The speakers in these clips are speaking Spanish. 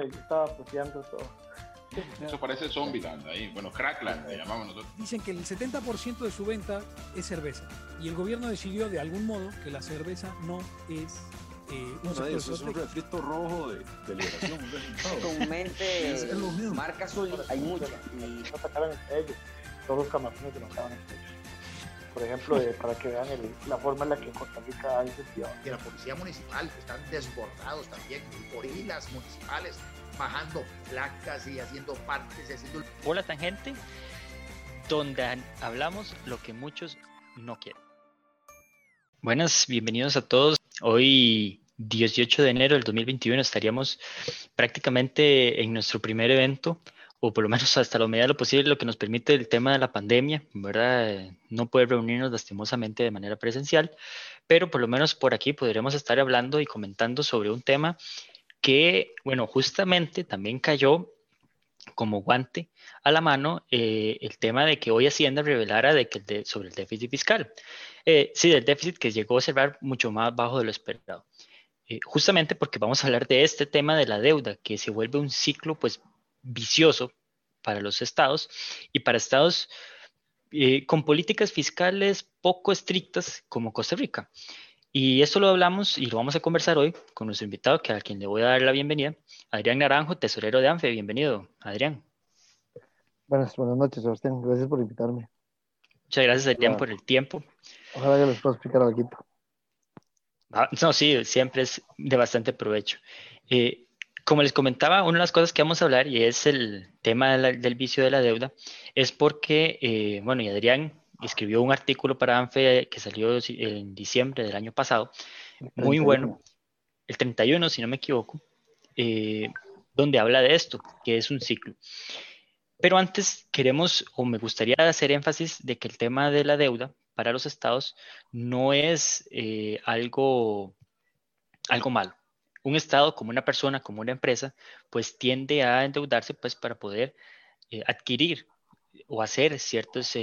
estaba apropiando todo. Eso parece Zombieland ahí, bueno, Crackland le llamamos nosotros. Dicen que el 70% de su venta es cerveza y el gobierno decidió de algún modo que la cerveza no es eh, un bueno, eso es un refrito rojo de, de liberación. Comúnmente, marcas hay muchas. Y no sacaban entre ellos, todos los camarones que no estaban entre ellos. Por ejemplo, eh, para que vean el, la forma en la que en Costa Rica hay incentivado. De la policía municipal, que están desbordados también, gorilas municipales, bajando placas y haciendo partes y haciendo... Hola Tangente, donde hablamos lo que muchos no quieren. Buenas, bienvenidos a todos. Hoy, 18 de enero del 2021, estaríamos prácticamente en nuestro primer evento, o por lo menos hasta la medida de lo posible, lo que nos permite el tema de la pandemia, ¿verdad? No poder reunirnos lastimosamente de manera presencial, pero por lo menos por aquí podremos estar hablando y comentando sobre un tema que, bueno, justamente también cayó como guante a la mano eh, el tema de que hoy Hacienda revelara de que sobre el déficit fiscal. Eh, sí, del déficit que llegó a cerrar mucho más bajo de lo esperado. Eh, justamente porque vamos a hablar de este tema de la deuda, que se vuelve un ciclo pues vicioso para los estados y para estados con políticas fiscales poco estrictas como Costa Rica. Y esto lo hablamos y lo vamos a conversar hoy con nuestro invitado, que a quien le voy a dar la bienvenida, Adrián Naranjo, tesorero de ANFE. Bienvenido, Adrián. Buenas, buenas noches, Sebastián. Gracias por invitarme. Muchas gracias, Adrián, por el tiempo. Ojalá que les pueda explicar algo. Ah, no, sí, siempre es de bastante provecho. Eh, como les comentaba, una de las cosas que vamos a hablar, y es el tema del vicio de la deuda, es porque, eh, bueno, y Adrián escribió un artículo para ANFE que salió en diciembre del año pasado, muy bueno, el 31 si no me equivoco, eh, donde habla de esto, que es un ciclo. Pero antes queremos, o me gustaría hacer énfasis de que el tema de la deuda para los estados no es eh, algo, algo malo. Un estado, como una persona, como una empresa, pues tiende a endeudarse pues para poder eh, adquirir o hacer ciertos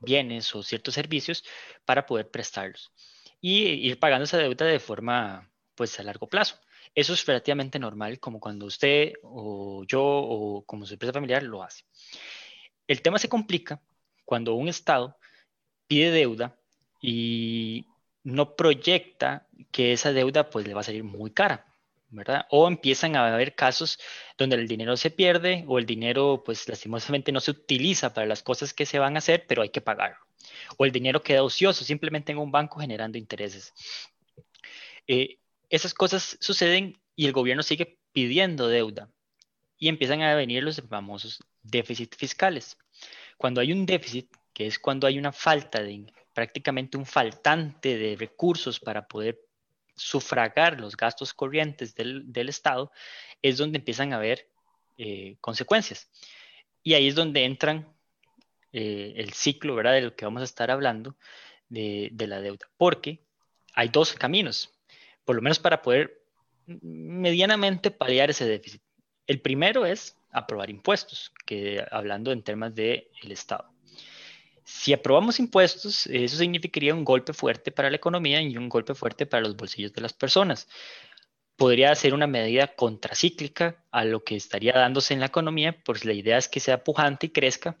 bienes o ciertos servicios para poder prestarlos y ir pagando esa deuda de forma pues a largo plazo. Eso es relativamente normal como cuando usted o yo o como su empresa familiar lo hace. El tema se complica cuando un Estado pide deuda y no proyecta que esa deuda pues le va a salir muy cara. ¿verdad? O empiezan a haber casos donde el dinero se pierde o el dinero, pues lastimosamente no se utiliza para las cosas que se van a hacer, pero hay que pagarlo. O el dinero queda ocioso simplemente en un banco generando intereses. Eh, esas cosas suceden y el gobierno sigue pidiendo deuda y empiezan a venir los famosos déficits fiscales. Cuando hay un déficit, que es cuando hay una falta de prácticamente un faltante de recursos para poder sufragar los gastos corrientes del, Estado, es donde empiezan a haber eh, consecuencias. Y ahí es donde entran eh, el ciclo, ¿verdad? De lo que vamos a estar hablando de, la deuda. Porque hay dos caminos, por lo menos para poder medianamente paliar ese déficit. El primero es aprobar impuestos, que hablando en temas del Estado. Si aprobamos impuestos, eso significaría un golpe fuerte para la economía y un golpe fuerte para los bolsillos de las personas. Podría ser una medida contracíclica a lo que estaría dándose en la economía, pues la idea es que sea pujante y crezca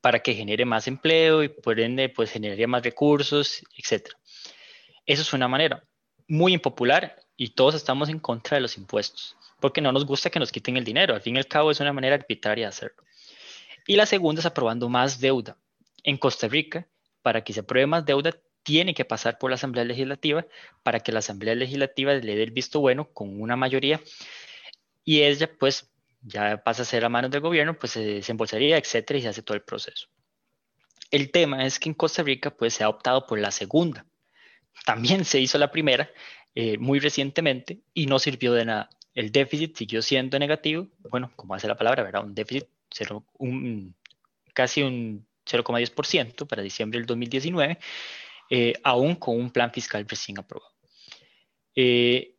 para que genere más empleo y por ende pues generaría más recursos, etc. Eso es una manera muy impopular y todos estamos en contra de los impuestos, porque no nos gusta que nos quiten el dinero. Al fin y al cabo es una manera arbitraria de hacerlo. Y la segunda es aprobando más deuda en Costa Rica, para que se apruebe más deuda, tiene que pasar por la Asamblea Legislativa para que la Asamblea Legislativa le dé el visto bueno con una mayoría y ella pues ya pasa a ser a manos del gobierno, pues se desembolsaría, etcétera, y se hace todo el proceso. El tema es que en Costa Rica pues se ha optado por la segunda. También se hizo la primera eh, muy recientemente y no sirvió de nada. El déficit siguió siendo negativo, bueno, como hace la palabra, ¿verdad? Un déficit, un, casi un 0,10% para diciembre del 2019, eh, aún con un plan fiscal recién aprobado. Eh,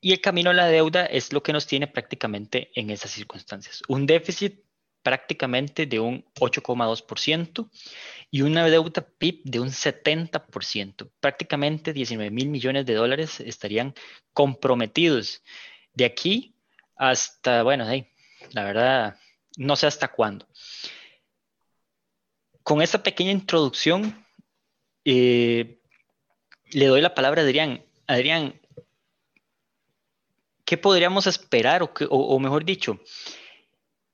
y el camino a la deuda es lo que nos tiene prácticamente en esas circunstancias. Un déficit prácticamente de un 8,2% y una deuda PIB de un 70%. Prácticamente 19 mil millones de dólares estarían comprometidos de aquí hasta, bueno, hey, la verdad, no sé hasta cuándo. Con esta pequeña introducción, eh, le doy la palabra a Adrián. Adrián, ¿qué podríamos esperar? O, mejor dicho,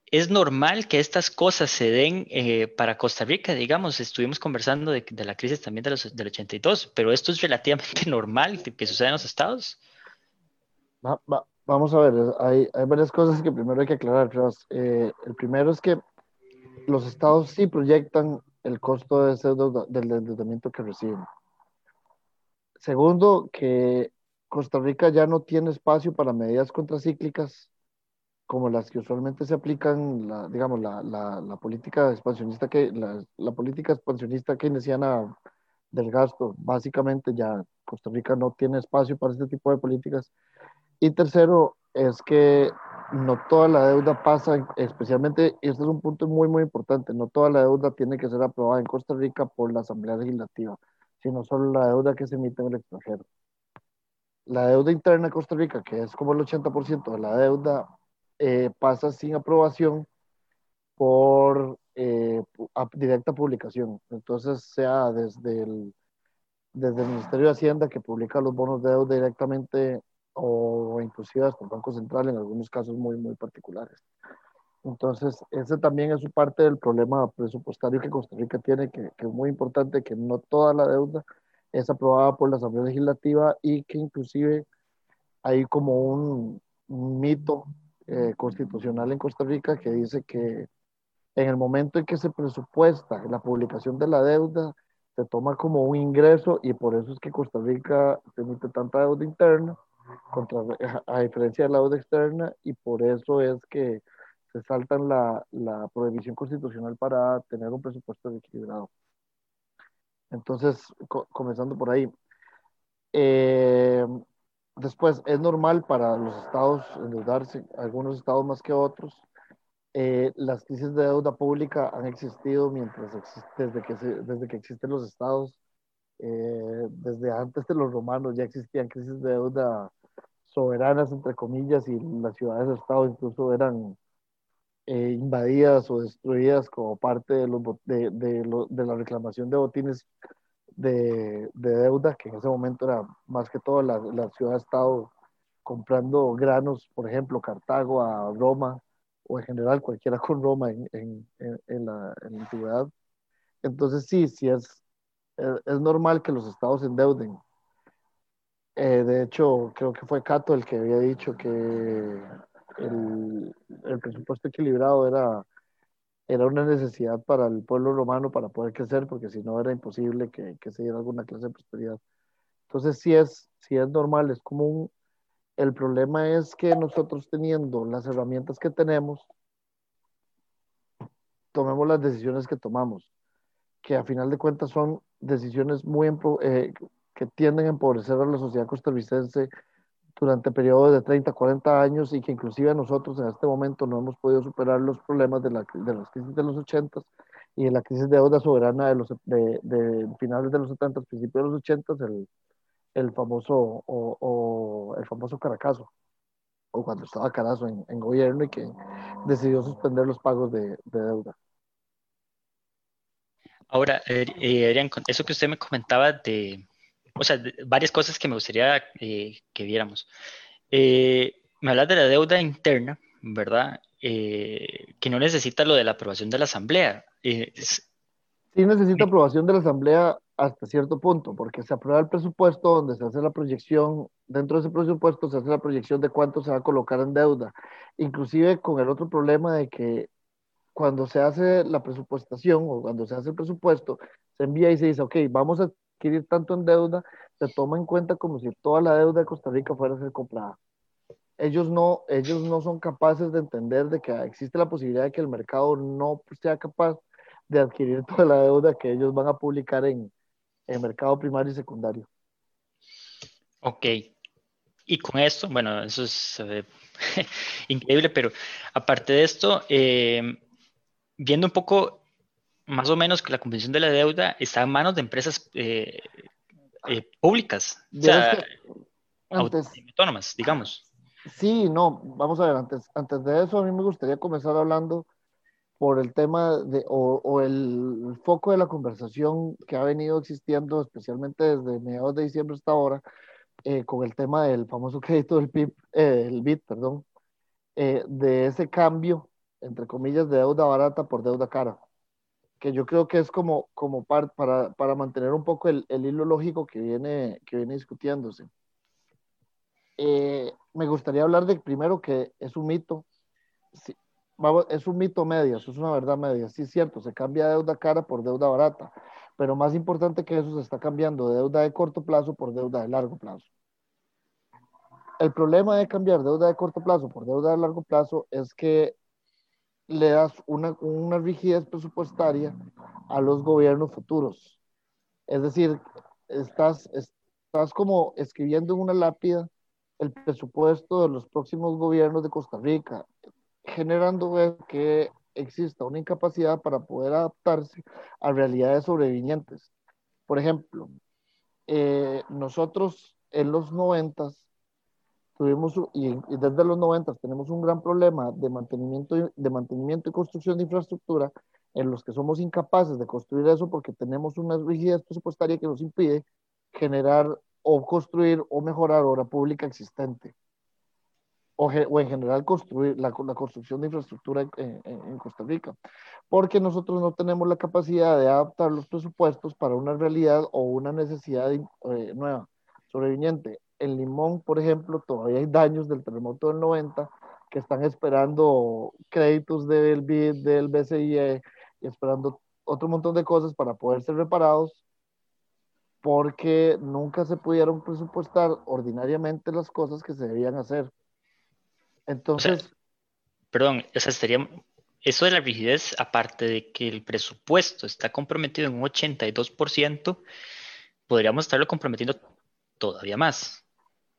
¿es normal que estas cosas se den eh, para Costa Rica? Digamos, estuvimos conversando de, la crisis también de los, del 82, pero esto es relativamente normal que, suceda en los estados. vamos a ver, hay, varias cosas que primero hay que aclarar. Eh, el primero es que los estados sí proyectan el costo de ese del endeudamiento que reciben. Segundo, que Costa Rica ya no tiene espacio para medidas contracíclicas como las que usualmente se aplican, digamos, la, la, política expansionista que la, política expansionista keynesiana del gasto, básicamente ya Costa Rica no tiene espacio para este tipo de políticas. Y tercero, es que no toda la deuda pasa, especialmente, este es un punto muy, muy importante, no toda la deuda tiene que ser aprobada en Costa Rica por la Asamblea Legislativa, sino solo la deuda que se emite en el extranjero la deuda interna de Costa Rica, que es como el 80% de la deuda, eh, pasa sin aprobación por eh, directa publicación. Entonces, sea desde el, desde el Ministerio de Hacienda, que publica los bonos de deuda directamente, o inclusive hasta el Banco Central en algunos casos muy, muy particulares. Entonces, ese también es parte del problema presupuestario que Costa Rica tiene, que, que es muy importante, que no toda la deuda es aprobada por la Asamblea Legislativa y que inclusive hay como un, mito eh, constitucional en Costa Rica que dice que en el momento en que se presupuesta la publicación de la deuda, se toma como un ingreso y por eso es que Costa Rica emite tanta deuda interna contra, a diferencia de la deuda externa y por eso es que se saltan la, la prohibición constitucional para tener un presupuesto equilibrado. Entonces, comenzando por ahí. Eh, después, es normal para los estados endeudarse, algunos estados más que otros. Eh, las crisis de deuda pública han existido mientras desde, que desde que existen los estados. Eh, desde antes de los romanos ya existían crisis de deuda soberanas, entre comillas, y las ciudades de estado incluso eran eh, invadidas o destruidas como parte de, los, de, de, la reclamación de botines de, deuda, que en ese momento era más que todo la, la ciudad-estado comprando granos, por ejemplo, Cartago a Roma, o en general cualquiera con Roma en, en, en, la, en la, antigüedad. Entonces sí, sí es, es, normal que los estados endeuden. Eh, de hecho, creo que fue Cato el que había dicho que el, el presupuesto equilibrado era, era una necesidad para el pueblo romano para poder crecer, porque si no era imposible que, que se diera alguna clase de prosperidad. Entonces, si es, si es normal, es común. El problema es que nosotros teniendo las herramientas que tenemos, tomemos las decisiones que tomamos, que a final de cuentas son decisiones muy eh, que tienden a empobrecer a la sociedad costarricense durante periodos de 30, 40 años y que inclusive nosotros en este momento no hemos podido superar los problemas de, la, de las crisis de los 80 y de la crisis de deuda soberana de, los, de, de finales de los 70, principios de los 80, el, el famoso, o, o, el famoso Caracazo, o cuando estaba Carazo en, en, gobierno y que decidió suspender los pagos de, de deuda. Ahora, eh, Adrián, eso que usted me comentaba de, o sea, varias cosas que me gustaría eh, que viéramos. Eh, me hablas de la deuda interna, ¿verdad? Eh, que no necesita lo de la aprobación de la Asamblea. Sí necesita aprobación de la Asamblea hasta cierto punto, porque se aprueba el presupuesto donde se hace la proyección, dentro de ese presupuesto se hace la proyección de cuánto se va a colocar en deuda, inclusive con el otro problema de que cuando se hace la presupuestación o cuando se hace el presupuesto, se envía y se dice, ok, vamos a adquirir tanto en deuda, se toma en cuenta como si toda la deuda de Costa Rica fuera a ser comprada. Ellos no, ellos no son capaces de entender de que existe la posibilidad de que el mercado no sea capaz de adquirir toda la deuda que ellos van a publicar en el mercado primario y secundario. Ok. Y con esto, bueno, eso es eh, increíble, pero aparte de esto, eh, viendo un poco más o menos que la composición de la deuda está en manos de empresas eh, eh, públicas, o sea, autónomas, digamos. Sí, no, vamos a ver, antes, antes de eso a mí me gustaría comenzar hablando por el tema de, o, o el foco de la conversación que ha venido existiendo, especialmente desde mediados de diciembre hasta ahora, eh, con el tema del famoso crédito del PIB, eh, el BID, perdón, eh, de ese cambio, entre comillas, de deuda barata por deuda cara, que yo creo que es como, como par, para, para mantener un poco el, el, hilo lógico que viene, que viene discutiéndose. me gustaría hablar de primero que es un mito, sí, es un mito medio, eso es una verdad media, sí es cierto, se cambia deuda cara por deuda barata, pero más importante que eso se está cambiando deuda de corto plazo por deuda de largo plazo. El problema de cambiar deuda de corto plazo por deuda de largo plazo es que le das una, una rigidez presupuestaria a los gobiernos futuros. Es decir, estás, estás como escribiendo en una lápida el presupuesto de los próximos gobiernos de Costa Rica, generando que exista una incapacidad para poder adaptarse a realidades sobrevivientes. Por ejemplo, eh, nosotros en los noventas tuvimos, y, y, desde los noventas tenemos un gran problema de mantenimiento, de mantenimiento y construcción de infraestructura en los que somos incapaces de construir eso porque tenemos una rigidez presupuestaria que nos impide generar o construir o mejorar obra pública existente o, o en general construir la, la construcción de infraestructura en, en, en, Costa Rica, porque nosotros no tenemos la capacidad de adaptar los presupuestos para una realidad o una necesidad eh, nueva, sobreviviente. En Limón, por ejemplo, todavía hay daños del terremoto del 90 que están esperando créditos del BID, del BCIE y esperando otro montón de cosas para poder ser reparados porque nunca se pudieron presupuestar ordinariamente las cosas que se debían hacer. Entonces. Perdón, o sea, estaría. Eso de la rigidez, aparte de que el presupuesto está comprometido en un 82%, podríamos estarlo comprometiendo todavía más.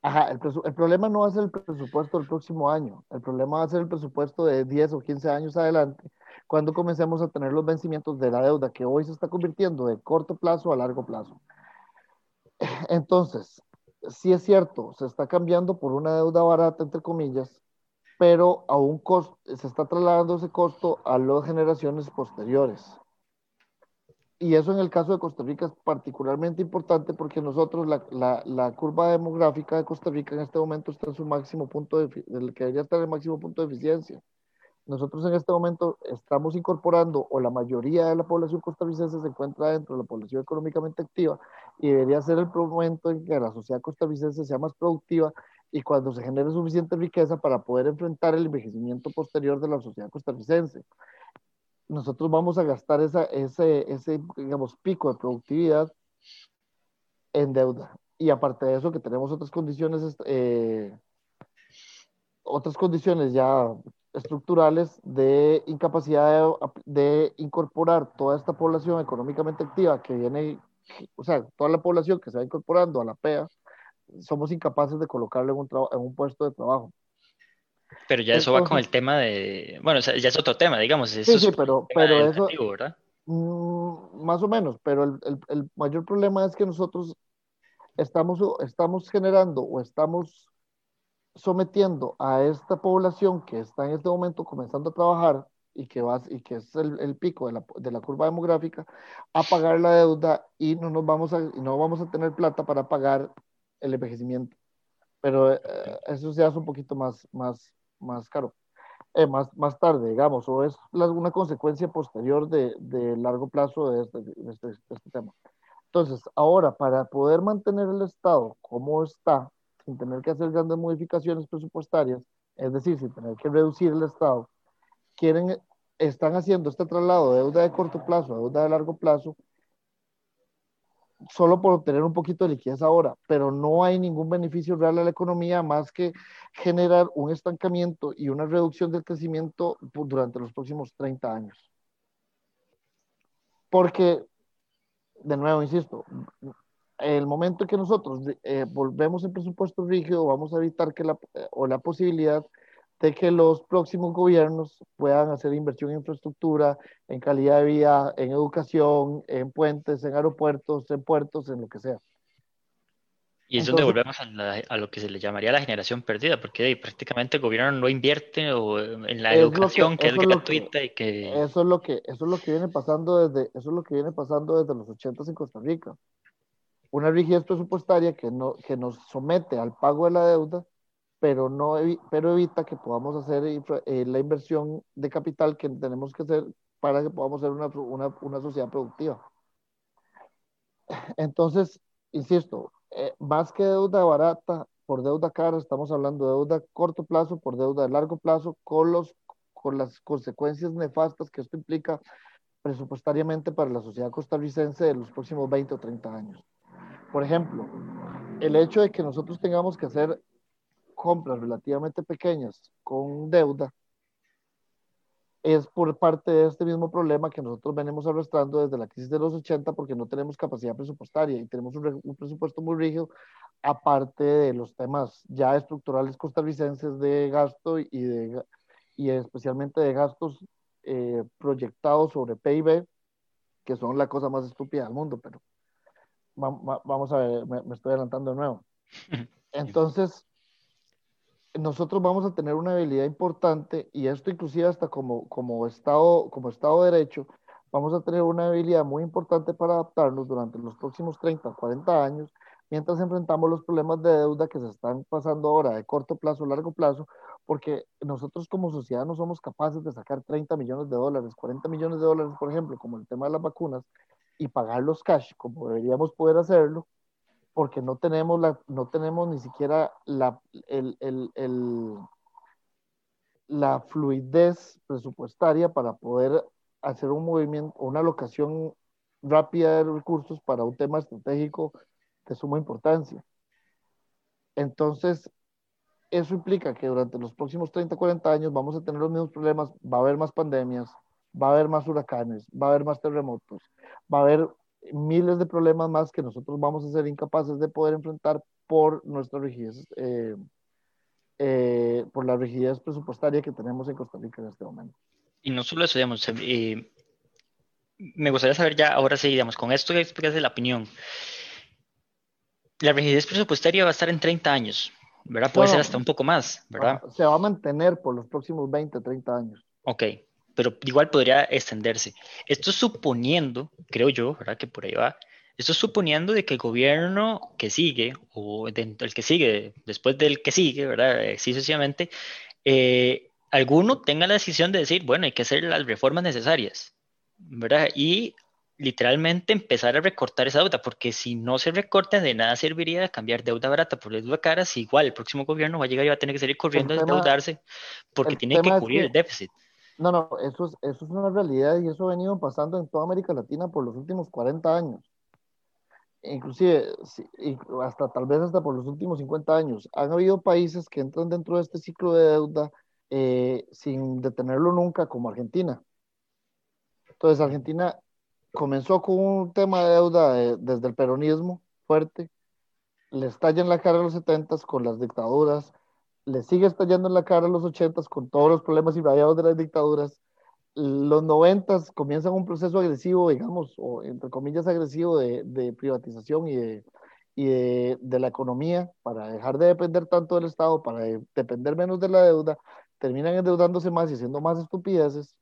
Ajá, el, el, problema no va a ser el presupuesto del próximo año, el problema va a ser el presupuesto de 10 o 15 años adelante, cuando comencemos a tener los vencimientos de la deuda que hoy se está convirtiendo de corto plazo a largo plazo. Entonces, sí es cierto, se está cambiando por una deuda barata, entre comillas, pero a un se está trasladando ese costo a las generaciones posteriores. Y eso en el caso de Costa Rica es particularmente importante porque nosotros, la, la, la curva demográfica de Costa Rica en este momento está en su máximo punto, de, que debería estar el máximo punto de eficiencia. Nosotros en este momento estamos incorporando, o la mayoría de la población costarricense se encuentra dentro de la población económicamente activa, y debería ser el momento en que la sociedad costarricense sea más productiva y cuando se genere suficiente riqueza para poder enfrentar el envejecimiento posterior de la sociedad costarricense. Nosotros vamos a gastar esa, ese, ese, digamos, pico de productividad en deuda. Y aparte de eso, que tenemos otras condiciones, eh, otras condiciones ya estructurales de incapacidad de, de, incorporar toda esta población económicamente activa que viene, o sea, toda la población que se va incorporando a la PEA, somos incapaces de colocarlo en un, en un puesto de trabajo. Pero ya eso Entonces, va con el tema de, bueno, o sea, ya es otro tema, digamos. Eso sí, sí, pero, pero eso, ¿verdad? Mmm, más o menos, pero el, el, el, mayor problema es que nosotros estamos, estamos generando o estamos sometiendo a esta población que está en este momento comenzando a trabajar y que, va, y que es el, el pico de la, de la, curva demográfica, a pagar la deuda y no, nos vamos a, no vamos a tener plata para pagar el envejecimiento. Pero eh, eso se hace un poquito más, más, más caro, eh, más, más tarde, digamos, o es una consecuencia posterior de, de largo plazo de este, de, este, de este, tema. Entonces, ahora, para poder mantener el Estado como está, sin tener que hacer grandes modificaciones presupuestarias, es decir, sin tener que reducir el Estado, quieren, están haciendo este traslado de deuda de corto plazo a deuda de largo plazo, solo por obtener un poquito de liquidez ahora, pero no hay ningún beneficio real a la economía más que generar un estancamiento y una reducción del crecimiento durante los próximos 30 años. Porque, de nuevo, insisto, el momento que nosotros eh, volvemos el presupuesto rígido, vamos a evitar que la, o la posibilidad de que los próximos gobiernos puedan hacer inversión en infraestructura, en calidad de vida, en educación, en puentes, en aeropuertos, en puertos, en lo que sea. Y es donde volvemos a, a, lo que se le llamaría la generación perdida, porque prácticamente el gobierno no invierte o, en la educación que, es gratuita y que... Eso es, lo que, eso es lo que viene pasando desde, eso es lo que viene pasando desde los 80 en Costa Rica. Una rigidez presupuestaria que, no, que nos somete al pago de la deuda, pero, no, pero evita que podamos hacer eh, la inversión de capital que tenemos que hacer para que podamos ser una, una, una sociedad productiva. Entonces, insisto, eh, más que deuda barata por deuda cara, estamos hablando de deuda corto plazo por deuda de largo plazo, con, los, con las consecuencias nefastas que esto implica presupuestariamente para la sociedad costarricense de los próximos 20 o 30 años. Por ejemplo, el hecho de que nosotros tengamos que hacer compras relativamente pequeñas con deuda es por parte de este mismo problema que nosotros venimos arrastrando desde la crisis de los 80 porque no tenemos capacidad presupuestaria y tenemos un, presupuesto muy rígido, aparte de los temas ya estructurales costarricenses de gasto y, de, y especialmente de gastos eh, proyectados sobre PIB, que son la cosa más estúpida del mundo, pero vamos a ver, me estoy adelantando de nuevo. Entonces, nosotros vamos a tener una habilidad importante y esto inclusive hasta como, como, estado, como Estado de Derecho, vamos a tener una habilidad muy importante para adaptarnos durante los próximos 30 o 40 años mientras enfrentamos los problemas de deuda que se están pasando ahora de corto plazo, largo plazo, porque nosotros como sociedad no somos capaces de sacar 30 millones de dólares, 40 millones de dólares, por ejemplo, como el tema de las vacunas, y pagarlos cash, como deberíamos poder hacerlo, porque no tenemos, la, no tenemos ni siquiera la, el, el, el, la fluidez presupuestaria para poder hacer un movimiento, una alocación rápida de recursos para un tema estratégico de suma importancia. Entonces, eso implica que durante los próximos 30, 40 años vamos a tener los mismos problemas, va a haber más pandemias, va a haber más huracanes, va a haber más terremotos, va a haber miles de problemas más que nosotros vamos a ser incapaces de poder enfrentar por nuestra rigidez, eh, eh, por la rigidez presupuestaria que tenemos en Costa Rica en este momento. Y no solo eso, digamos, eh, me gustaría saber ya, ahora sí, digamos, con esto que explicas de la opinión, la rigidez presupuestaria va a estar en 30 años, ¿verdad? Puede ser hasta un poco más, ¿verdad? Se va a mantener por los próximos 20, 30 años. Ok, pero igual podría extenderse. Esto suponiendo, creo yo, ¿verdad? Que por ahí va. Esto suponiendo de que el gobierno que sigue, o dentro el que sigue, después del que sigue, ¿verdad? Eh, sí, sucesivamente, eh, alguno tenga la decisión de decir, bueno, hay que hacer las reformas necesarias, ¿verdad? Y literalmente empezar a recortar esa deuda, porque si no se recorta, de nada serviría cambiar deuda barata por deuda cara, si igual el próximo gobierno va a llegar y va a tener que salir corriendo a endeudarse, porque tiene que cubrir el déficit. No, no, eso es, eso es una realidad y eso ha venido pasando en toda América Latina por los últimos 40 años. Inclusive, hasta tal vez hasta por los últimos 50 años. Han habido países que entran dentro de este ciclo de deuda eh, sin detenerlo nunca, como Argentina. Entonces, Argentina comenzó con un tema de deuda desde el peronismo fuerte, le estalla en la cara a los 70 con las dictaduras, le sigue estallando en la cara a los ochentas con todos los problemas irradiados de las dictaduras. Los noventas comienzan un proceso agresivo, digamos, o entre comillas agresivo de, de privatización y, de, y de, de, la economía para dejar de depender tanto del Estado, para depender menos de la deuda. Terminan endeudándose más y haciendo más estupideces.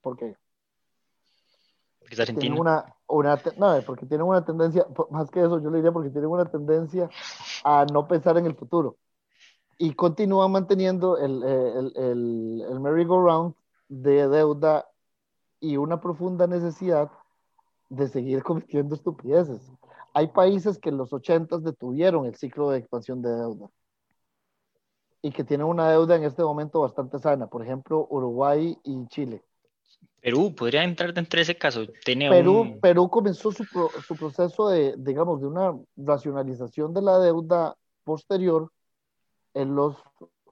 ¿Por qué? Porque tienen una, una no, porque tienen una tendencia, más que eso, yo le diría porque tienen una tendencia a no pensar en el futuro y continúa manteniendo el, el, el, el merry-go-round de deuda y una profunda necesidad de seguir cometiendo estupideces. Hay países que en los 80 detuvieron el ciclo de expansión de deuda y que tienen una deuda en este momento bastante sana, por ejemplo, Uruguay y Chile. Perú podría entrar dentro de ese caso. Perú, Perú comenzó su, su proceso de, digamos, de una racionalización de la deuda posterior en los,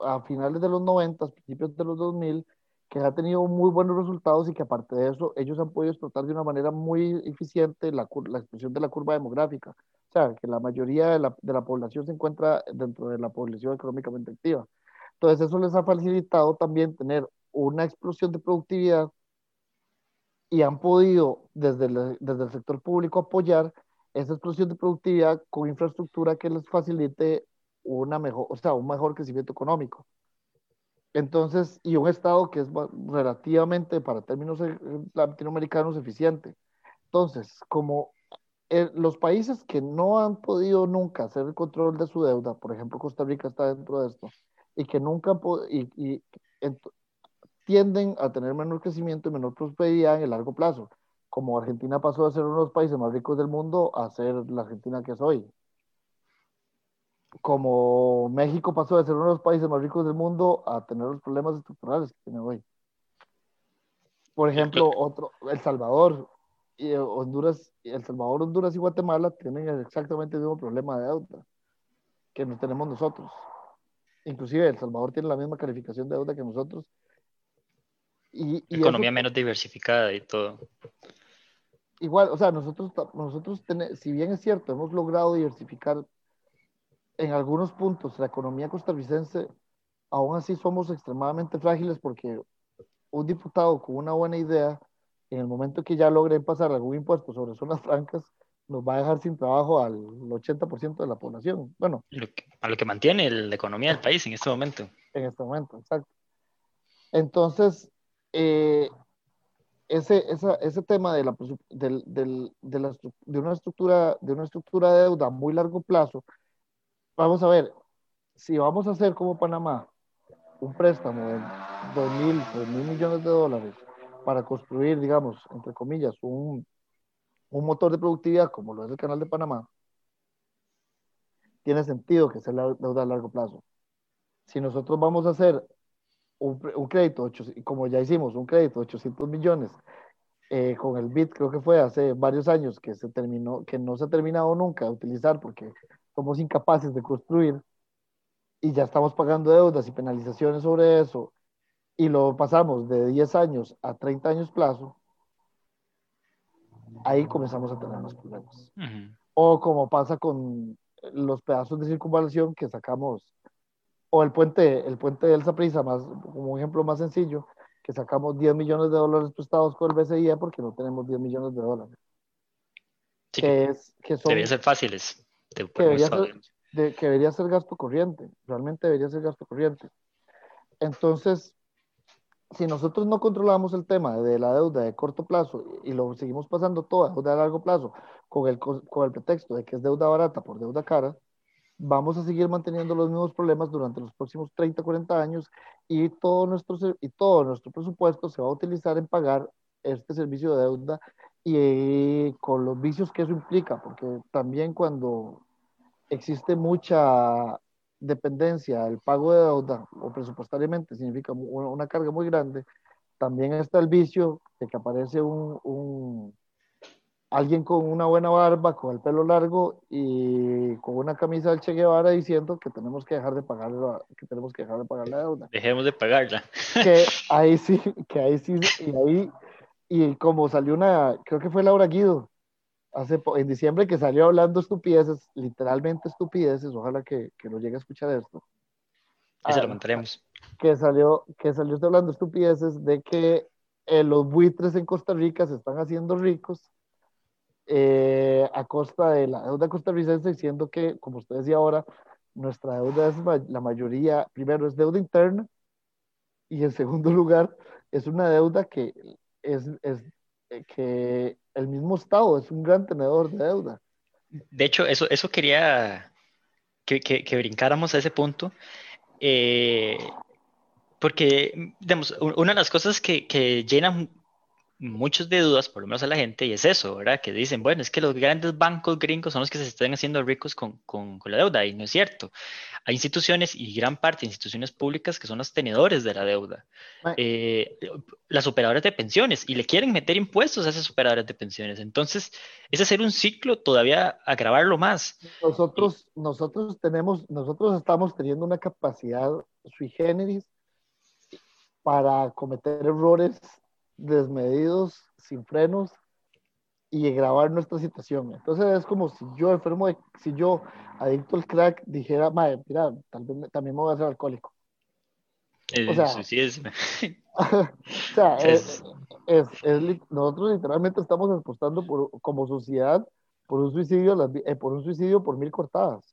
a finales de los 90, principios de los 2000, que ha tenido muy buenos resultados y que aparte de eso, ellos han podido explotar de una manera muy eficiente la, la expresión de la curva demográfica. O sea, que la mayoría de la, de la población se encuentra dentro de la población económicamente activa. Entonces, eso les ha facilitado también tener una explosión de productividad y han podido desde el, desde el sector público apoyar esa explosión de productividad con infraestructura que les facilite una mejor, o sea, un mejor crecimiento económico. Entonces, y un Estado que es relativamente, para términos eh, latinoamericanos, eficiente. Entonces, como eh, los países que no han podido nunca hacer el control de su deuda, por ejemplo, Costa Rica está dentro de esto, y que nunca y tienden a tener menor crecimiento y menor prosperidad en el largo plazo, como Argentina pasó de ser uno de los países más ricos del mundo a ser la Argentina que es hoy como México pasó de ser uno de los países más ricos del mundo a tener los problemas estructurales que tiene hoy. Por ejemplo, otro, El Salvador, y Honduras, El Salvador, Honduras y Guatemala tienen exactamente el mismo problema de deuda que no tenemos nosotros. Inclusive El Salvador tiene la misma calificación de deuda que nosotros. Y, Economía menos diversificada y todo. Igual, o sea, nosotros, nosotros si bien es cierto, hemos logrado diversificar en algunos puntos la economía costarricense, aún así somos extremadamente frágiles porque un diputado con una buena idea, en el momento que ya logren pasar algún impuesto sobre zonas francas, nos va a dejar sin trabajo al 80% de la población. Bueno. a lo que mantiene la economía del país en este momento. En este momento, exacto. Entonces, eh, ese, ese tema de, la, de, de, la, de, una estructura, de una estructura de deuda a muy largo plazo vamos a ver, si vamos a hacer como Panamá un préstamo de 2 mil, mil millones de dólares para construir, digamos, entre comillas, un, un motor de productividad como lo es el Canal de Panamá, tiene sentido que sea la deuda a largo plazo. Si nosotros vamos a hacer un, un crédito, como ya hicimos, un crédito de 800 millones eh, con el BIT, creo que fue hace varios años que se terminó, que no se ha terminado nunca de utilizar porque somos incapaces de construir y ya estamos pagando deudas y penalizaciones sobre eso y lo pasamos de 10 años a 30 años plazo, ahí comenzamos a tener más problemas. O como pasa con los pedazos de circunvalación que sacamos, o el puente, el puente del Saprissa, más, como un ejemplo más sencillo, que sacamos 10 millones de dólares prestados con el BCIE porque no tenemos 10 millones de dólares. que, es, que son, deberían ser fáciles que, debería ser, de, que debería ser gasto corriente, realmente debería ser gasto corriente. Entonces, si nosotros no controlamos el tema de la deuda de corto plazo y lo seguimos pasando toda deuda de largo plazo con el, con el pretexto de que es deuda barata por deuda cara, vamos a seguir manteniendo los mismos problemas durante los próximos 30, 40 años y todo nuestro, y todo nuestro presupuesto se va a utilizar en pagar este servicio de deuda y con los vicios que eso implica, porque también cuando existe mucha dependencia del pago de deuda o presupuestariamente significa una carga muy grande, también está el vicio de que aparece un, un, alguien con una buena barba, con el pelo largo y con una camisa del Che Guevara diciendo que tenemos que dejar de pagar la, que tenemos que dejar de pagar la deuda. Dejemos de pagarla. Que ahí sí, que ahí sí, y ahí y como salió una, creo que fue Laura Guido, hace en diciembre que salió hablando estupideces, literalmente estupideces, ojalá que, que no llegue a escuchar esto. Ahí se lo mantenemos. Que salió, que salió hablando estupideces de que eh, los buitres en Costa Rica se están haciendo ricos eh, a costa de la deuda costarricense, diciendo que, como usted decía ahora, nuestra deuda es la mayoría, primero es deuda interna y en segundo lugar es una deuda que es, es que el mismo Estado es un gran tenedor de deuda. De hecho, eso, eso quería que, que, que brincáramos a ese punto, eh, porque, digamos, una de las cosas que, que llenan muchos de dudas, por lo menos a la gente, y es eso, ¿verdad? Que dicen, bueno, es que los grandes bancos gringos son los que se están haciendo ricos con, con, con, la deuda, y no es cierto. Hay instituciones, y gran parte de instituciones públicas, que son los tenedores de la deuda. Eh, las operadoras de pensiones, y le quieren meter impuestos a esas operadoras de pensiones. Entonces, es hacer un ciclo todavía agravarlo más. Nosotros, nosotros tenemos, nosotros estamos teniendo una capacidad sui generis para cometer errores desmedidos, sin frenos y grabar nuestra situación. Entonces es como si yo enfermo, de, si yo adicto al crack dijera, madre, mira, también me voy a hacer alcohólico. o sea, es. o sea es, es, nosotros literalmente estamos apostando por, como sociedad por un suicidio, las, eh, por un suicidio por mil cortadas.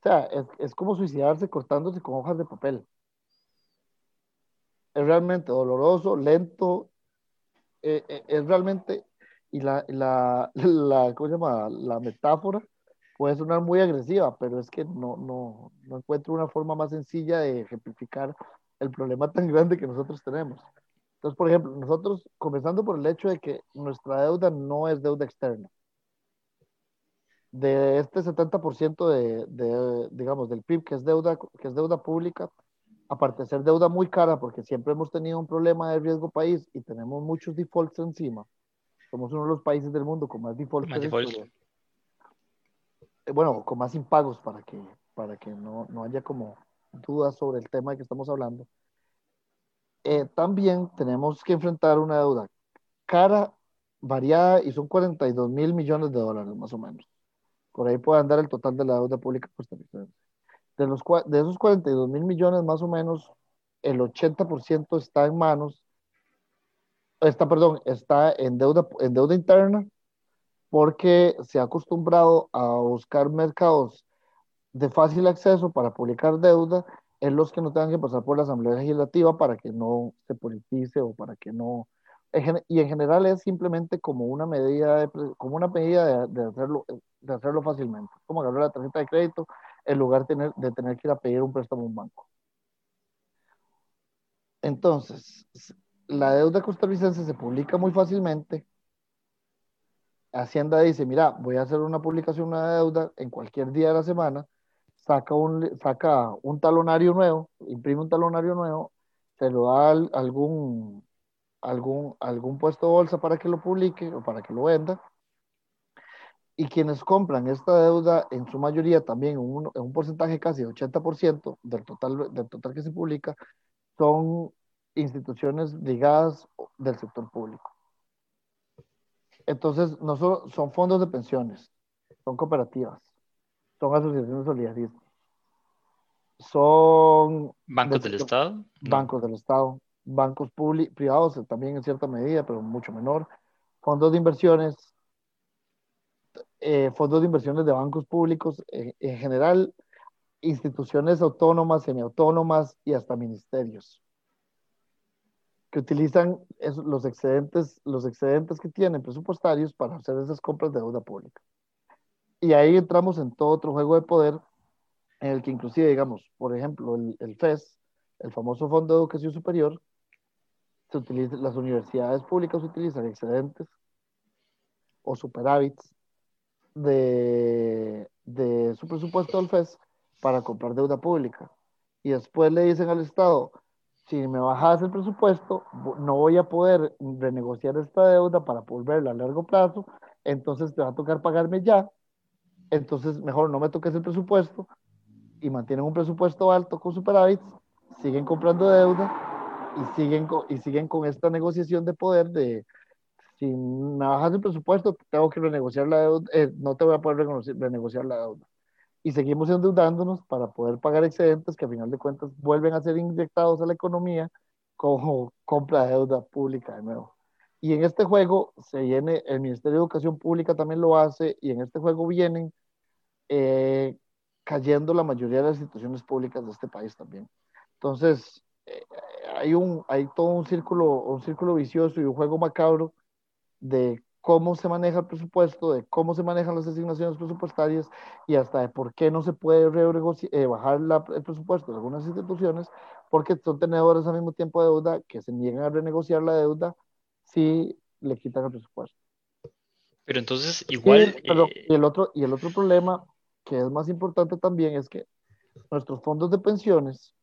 O sea, es, es como suicidarse cortándose con hojas de papel. Es realmente doloroso, lento, eh, eh, es realmente, y la, la, la, ¿cómo se llama? La metáfora puede sonar muy agresiva, pero es que no, no, no encuentro una forma más sencilla de ejemplificar el problema tan grande que nosotros tenemos. Entonces, por ejemplo, nosotros, comenzando por el hecho de que nuestra deuda no es deuda externa. De este 70% de, de, digamos, del PIB que es deuda, que es deuda pública, aparte de ser deuda muy cara, porque siempre hemos tenido un problema de riesgo país y tenemos muchos defaults encima. Somos uno de los países del mundo con más defaults. Más defaults. Eh, bueno, con más impagos para que, para que no, no haya como dudas sobre el tema de que estamos hablando. Eh, también tenemos que enfrentar una deuda cara, variada, y son 42 mil millones de dólares más o menos. Por ahí puede andar el total de la deuda pública costarricense. De, los, de esos 42 mil millones más o menos, el 80% está en manos, está, perdón, está en deuda, en deuda interna, porque se ha acostumbrado a buscar mercados de fácil acceso para publicar deuda en los que no tengan que pasar por la Asamblea Legislativa para que no se politice o para que no... Y en general es simplemente como una medida de, como una medida de, hacerlo, de hacerlo fácilmente, como agarrar la tarjeta de crédito en lugar de tener, que ir a pedir un préstamo a un banco. Entonces, la deuda costarricense se publica muy fácilmente. Hacienda dice, mira, voy a hacer una publicación de deuda en cualquier día de la semana saca un, saca un talonario nuevo, imprime un talonario nuevo, se lo da a algún, algún, algún puesto de bolsa para que lo publique o para que lo venda. Y quienes compran esta deuda, en su mayoría también, en un, en un porcentaje casi de 80% del total, del total que se publica, son instituciones ligadas del sector público. Entonces, no son, son fondos de pensiones, son cooperativas, son asociaciones solidaristas. Son... ¿Bancos del, Estado? Bancos del Estado, bancos privados también en cierta medida, pero mucho menor. Fondos de inversiones, eh, fondos de inversiones de bancos públicos, eh, en general, instituciones autónomas, semiautónomas y hasta ministerios que utilizan los, excedentes, los excedentes que tienen presupuestarios para hacer esas compras de deuda pública. Y ahí entramos en todo otro juego de poder, en el que inclusive, digamos, por ejemplo, el, el FES, el famoso Fondo de Educación Superior, se utiliza, las universidades públicas utilizan excedentes o superávits de, de su presupuesto del FES para comprar deuda pública. Y después le dicen al Estado, si me bajas el presupuesto, no voy a poder renegociar esta deuda para volverla a largo plazo, entonces te va a tocar pagarme ya entonces mejor no me toques el presupuesto y mantienen un presupuesto alto con superávits, siguen comprando deuda y siguen y siguen con esta negociación de poder de si me bajas el presupuesto, tengo que renegociar la deuda, eh, no te voy a poder renegociar la deuda. Y seguimos endeudándonos para poder pagar excedentes que a final de cuentas vuelven a ser inyectados a la economía como compra de deuda pública de nuevo. Y en este juego se viene, el Ministerio de Educación Pública también lo hace, y en este juego vienen eh, cayendo la mayoría de las instituciones públicas de este país también. Entonces, eh, hay, un, hay todo un círculo, un círculo vicioso y un juego macabro de cómo se maneja el presupuesto, de cómo se manejan las asignaciones presupuestarias y hasta de por qué no se puede eh, bajar el presupuesto de algunas instituciones, porque son tenedores al mismo tiempo de deuda que se niegan a renegociar la deuda si le quitan el presupuesto. Pero entonces, igual... y, el otro, y el otro problema que es más importante también es que nuestros fondos de pensiones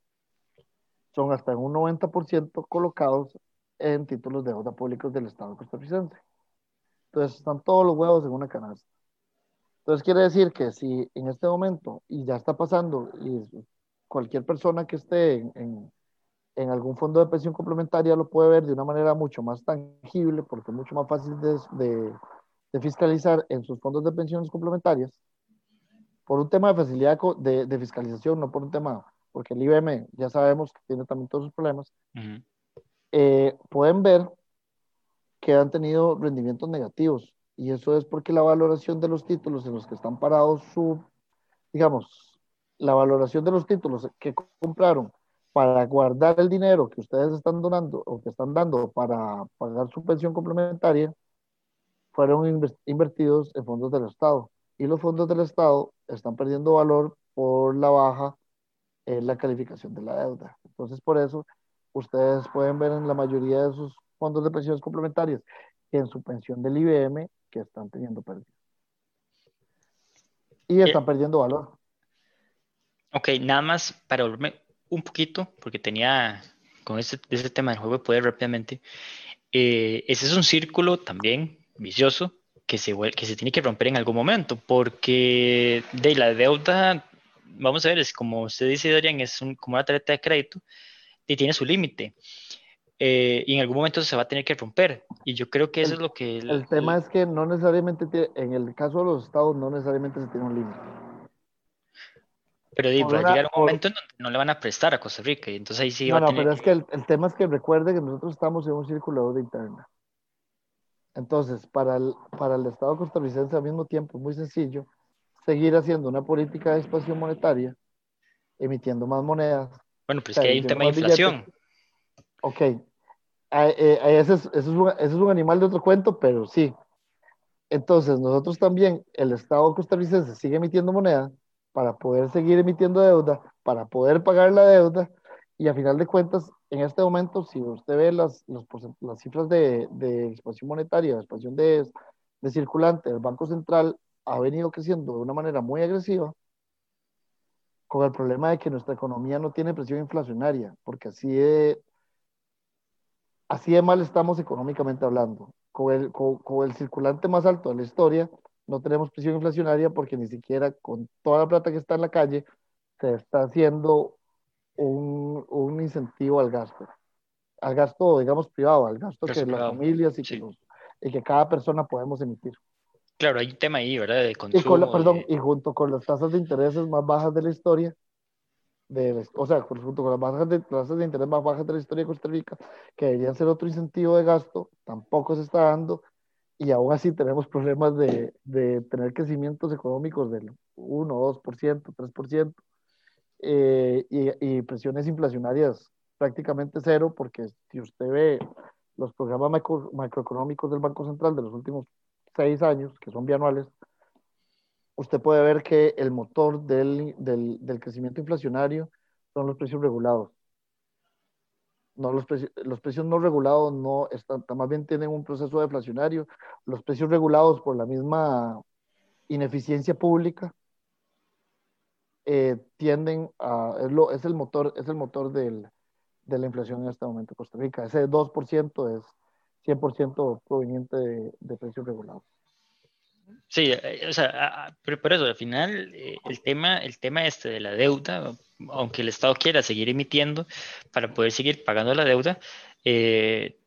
son hasta en un 90% colocados en títulos de deuda públicos del Estado costarricense. Entonces están todos los huevos en una canasta. Entonces quiere decir que si en este momento, y ya está pasando, y cualquier persona que esté en, en, algún fondo de pensión complementaria lo puede ver de una manera mucho más tangible, porque es mucho más fácil de, de, de fiscalizar en sus fondos de pensiones complementarias, por un tema de facilidad de, de, fiscalización, no por un tema, porque el IBM ya sabemos que tiene también todos sus problemas, eh, pueden ver que han tenido rendimientos negativos y eso es porque la valoración de los títulos en los que están parados su, digamos, la valoración de los títulos que compraron para guardar el dinero que ustedes están donando o que están dando para pagar su pensión complementaria, fueron invertidos en fondos del Estado. Y los fondos del Estado están perdiendo valor por la baja en la calificación de la deuda. Entonces, por eso, ustedes pueden ver en la mayoría de sus fondos de pensiones complementarias en su pensión del IBM que están teniendo pérdidas. Y están perdiendo valor. Ok, nada más para volverme un poquito, porque tenía con este, este tema del juego de poder rápidamente. Eh, ese es un círculo también vicioso que se, que se tiene que romper en algún momento, porque de la deuda, vamos a ver, es como usted dice, Dorian, es un, como una tarjeta de crédito y tiene su límite. Eh, y en algún momento se va a tener que romper. Y yo creo que eso es lo que... El, tema es que no necesariamente, en el caso de los estados, no necesariamente se tiene un límite. Pero va a llegar un momento en donde no le van a prestar a Costa Rica y entonces ahí sí va a tener... No, pero es que el, el, tema es que recuerde que nosotros estamos en un círculo de deuda interna. Entonces, para el, para el Estado costarricense al mismo tiempo es muy sencillo seguir haciendo una política de expansión monetaria, emitiendo más monedas. Bueno, pues que hay un tema de inflación. Ok, es, es un, ese es un animal de otro cuento, pero sí. Entonces, nosotros también, el Estado costarricense sigue emitiendo moneda para poder seguir emitiendo deuda, para poder pagar la deuda, y a final de cuentas, en este momento, si usted ve las, cifras de, de, expansión monetaria, de expansión de, circulante del Banco Central, ha venido creciendo de una manera muy agresiva, con el problema de que nuestra economía no tiene presión inflacionaria, porque así de, así de mal estamos económicamente hablando. Con el, con, con el circulante más alto de la historia, no tenemos presión inflacionaria porque ni siquiera con toda la plata que está en la calle se está haciendo un, un incentivo al gasto, al gasto, digamos, privado, al gasto que las familias y, que y que cada persona podemos emitir. Claro, hay un tema ahí, ¿verdad? De consumo, y, perdón, y junto con las tasas de intereses más bajas de la historia, de, o sea, junto con las bajas de, tasas de interés más bajas de la historia de Costa Rica, que deberían ser otro incentivo de gasto, tampoco se está dando, y aún así tenemos problemas de, de tener crecimientos económicos del 1, 2%, 3%, eh, y, y, presiones inflacionarias prácticamente cero, porque si usted ve los programas macroeconómicos del Banco Central de los últimos seis años, que son bianuales, usted puede ver que el motor del, del, crecimiento inflacionario son los precios regulados. No, los, precios, los precios no regulados no están, más bien tienen un proceso deflacionario. Los precios regulados por la misma ineficiencia pública eh, tienden a, es, lo, es, el motor, es el motor del, de la inflación en este momento en Costa Rica. Ese 2% es 100% proveniente de, precios regulados. Sí, eh, o sea, pero por eso al final eh, el tema, el tema este de la deuda, aunque el Estado quiera seguir emitiendo para poder seguir pagando la deuda, de,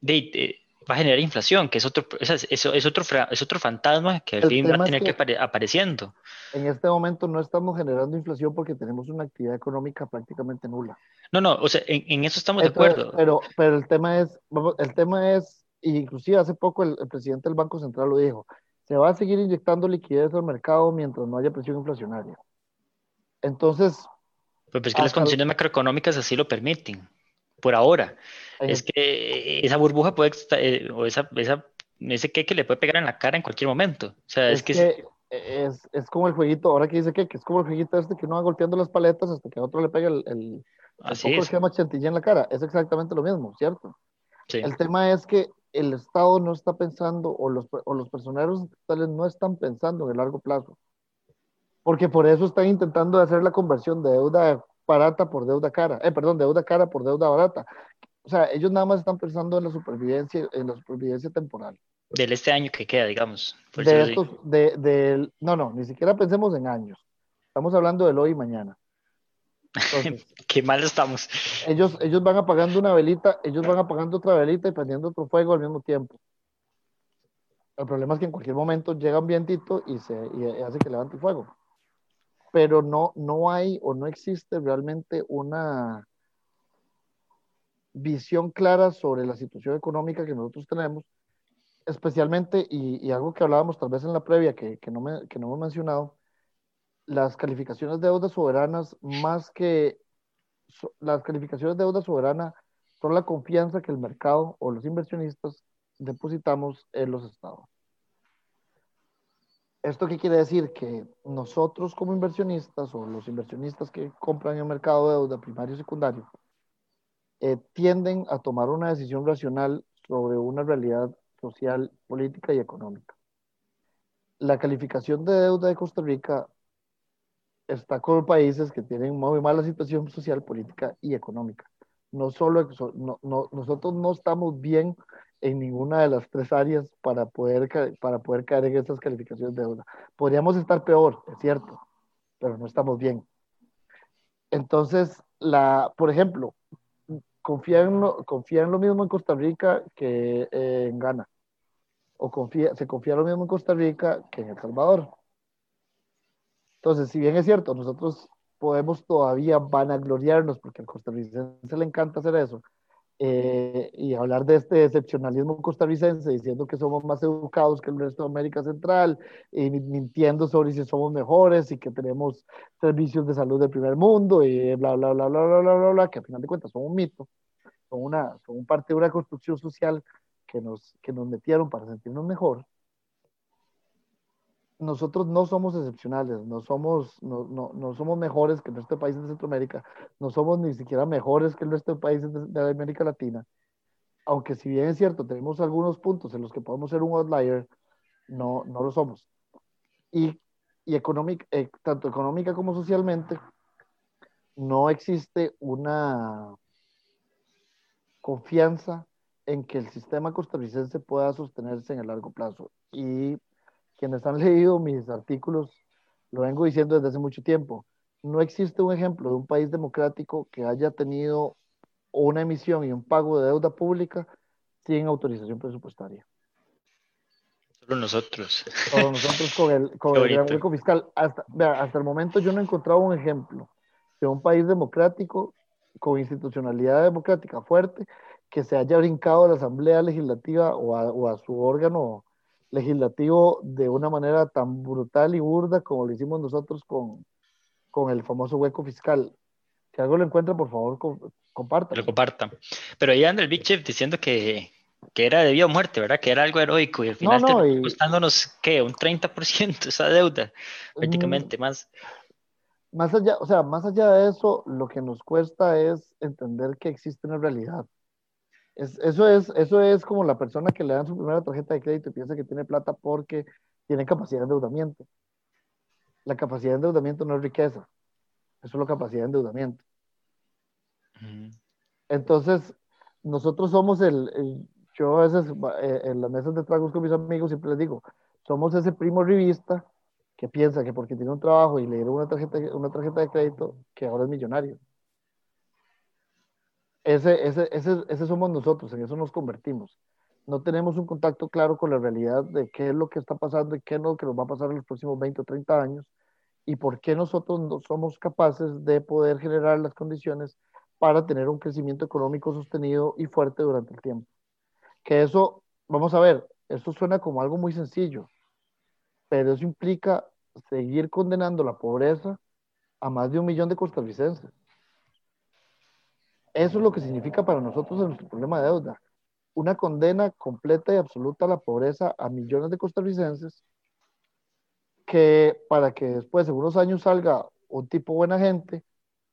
de, va a generar inflación, que es otro, es, es, es otro, es otro fantasma que al fin va a tener que, que apareciendo. En este momento no estamos generando inflación porque tenemos una actividad económica prácticamente nula. No, no, o sea, en, en eso estamos de acuerdo. Pero, pero el tema es, el tema es, inclusive hace poco el, el, presidente del Banco Central lo dijo, se va a seguir inyectando liquidez al mercado mientras no haya presión inflacionaria. Entonces... Pues, es que las condiciones macroeconómicas así lo permiten, por ahora. Es que esa burbuja puede, eh, o esa, esa, ese que le puede pegar en la cara en cualquier momento. O sea, es, es que... es, es, como el jueguito, ahora que dice que, es como el jueguito este que no va golpeando las paletas hasta que a otro le pega el, el, Así el es. que llama chantilly en la cara. Es exactamente lo mismo, ¿cierto? Sí. El tema es que el Estado no está pensando, o los, o los personeros estatales no están pensando en el largo plazo. Porque por eso están intentando hacer la conversión de deuda barata por deuda cara, eh, perdón, deuda cara por deuda barata, o sea, ellos nada más están pensando en la supervivencia, en la supervivencia temporal. Del este año que queda, digamos. De estos, de, de, no, no, ni siquiera pensemos en años. Estamos hablando del hoy y mañana. Entonces, Qué mal estamos. Ellos, ellos van apagando una velita, ellos van apagando otra velita y prendiendo otro fuego al mismo tiempo. El problema es que en cualquier momento llega un vientito y, se, y hace que levante el fuego. Pero no, no hay o no existe realmente una, visión clara sobre la situación económica que nosotros tenemos especialmente, y, algo que hablábamos tal vez en la previa que, que, no, me, que no hemos mencionado, las calificaciones de deuda soberanas más que las calificaciones de deuda soberana son la confianza que el mercado o los inversionistas depositamos en los estados. ¿Esto qué quiere decir? Que nosotros como inversionistas o los inversionistas que compran en el mercado de deuda primario y secundario eh, tienden a tomar una decisión racional sobre una realidad social, política y económica. La calificación de deuda de Costa Rica está con países que tienen muy mala situación social, política y económica. No solo, no, nosotros no estamos bien en ninguna de las tres áreas para poder, para poder caer en estas calificaciones de deuda. Podríamos estar peor, es cierto, pero no estamos bien. Entonces, la, por ejemplo, confía en, lo, mismo en Costa Rica que en Ghana. O confía, se confía lo mismo en Costa Rica que en El Salvador. Entonces, si bien es cierto, nosotros podemos todavía vanagloriarnos, porque al costarricense le encanta hacer eso, eh, y hablar de este excepcionalismo costarricense, diciendo que somos más educados que el resto de América Central, y mintiendo sobre si somos mejores y que tenemos servicios de salud del primer mundo, y bla, bla, bla, bla, bla, bla, bla, bla que a final de cuentas son un mito, son, una, son parte de una construcción social que nos, que nos metieron para sentirnos mejor nosotros no somos excepcionales, no somos, no, no, no, somos mejores que el resto de de Centroamérica, no somos ni siquiera mejores que el resto de países de, América Latina. Aunque si bien es cierto, tenemos algunos puntos en los que podemos ser un outlier, no, no lo somos. Y, y económica, eh, tanto económica como socialmente, no existe una confianza en que el sistema costarricense pueda sostenerse en el largo plazo. Y quienes han leído mis artículos, lo vengo diciendo desde hace mucho tiempo, no existe un ejemplo de un país democrático que haya tenido una emisión y un pago de deuda pública sin autorización presupuestaria. Solo nosotros. Solo nosotros con el, con el gran hueco fiscal. Hasta, hasta el momento yo no he encontrado un ejemplo de un país democrático con institucionalidad democrática fuerte que se haya brincado a la Asamblea Legislativa o a, o a su órgano legislativo de una manera tan brutal y burda como lo hicimos nosotros con, con el famoso hueco fiscal. Si algo lo encuentra, por favor, comparta. Lo comparta. Pero ahí anda el Big Chef diciendo que, que era de vida o muerte, ¿verdad? Que era algo heroico y al final no, no, costándonos, ¿qué? Un 30% esa deuda, prácticamente más. Más allá, o sea, más allá de eso, lo que nos cuesta es entender que existe una realidad eso, es, eso es como la persona que le dan su primera tarjeta de crédito y piensa que tiene plata porque tiene capacidad de endeudamiento. La capacidad de endeudamiento no es riqueza, es solo capacidad de endeudamiento. Entonces, nosotros somos el, yo a veces eh, en las mesas de tragos con mis amigos siempre les digo, somos ese primo revista que piensa que porque tiene un trabajo y le dieron una tarjeta, una tarjeta de crédito, que ahora es millonario. Ese, ese, ese, ese somos nosotros, en eso nos convertimos. No tenemos un contacto claro con la realidad de qué es lo que está pasando y qué es lo que nos va a pasar en los próximos 20 o 30 años y por qué nosotros no somos capaces de poder generar las condiciones para tener un crecimiento económico sostenido y fuerte durante el tiempo. Que eso, vamos a ver, esto suena como algo muy sencillo, pero eso implica seguir condenando la pobreza a más de un millón de costarricenses. Eso es lo que significa para nosotros nuestro problema de deuda. Una condena completa y absoluta a la pobreza a millones de costarricenses que para que después de unos años salga un tipo buena gente,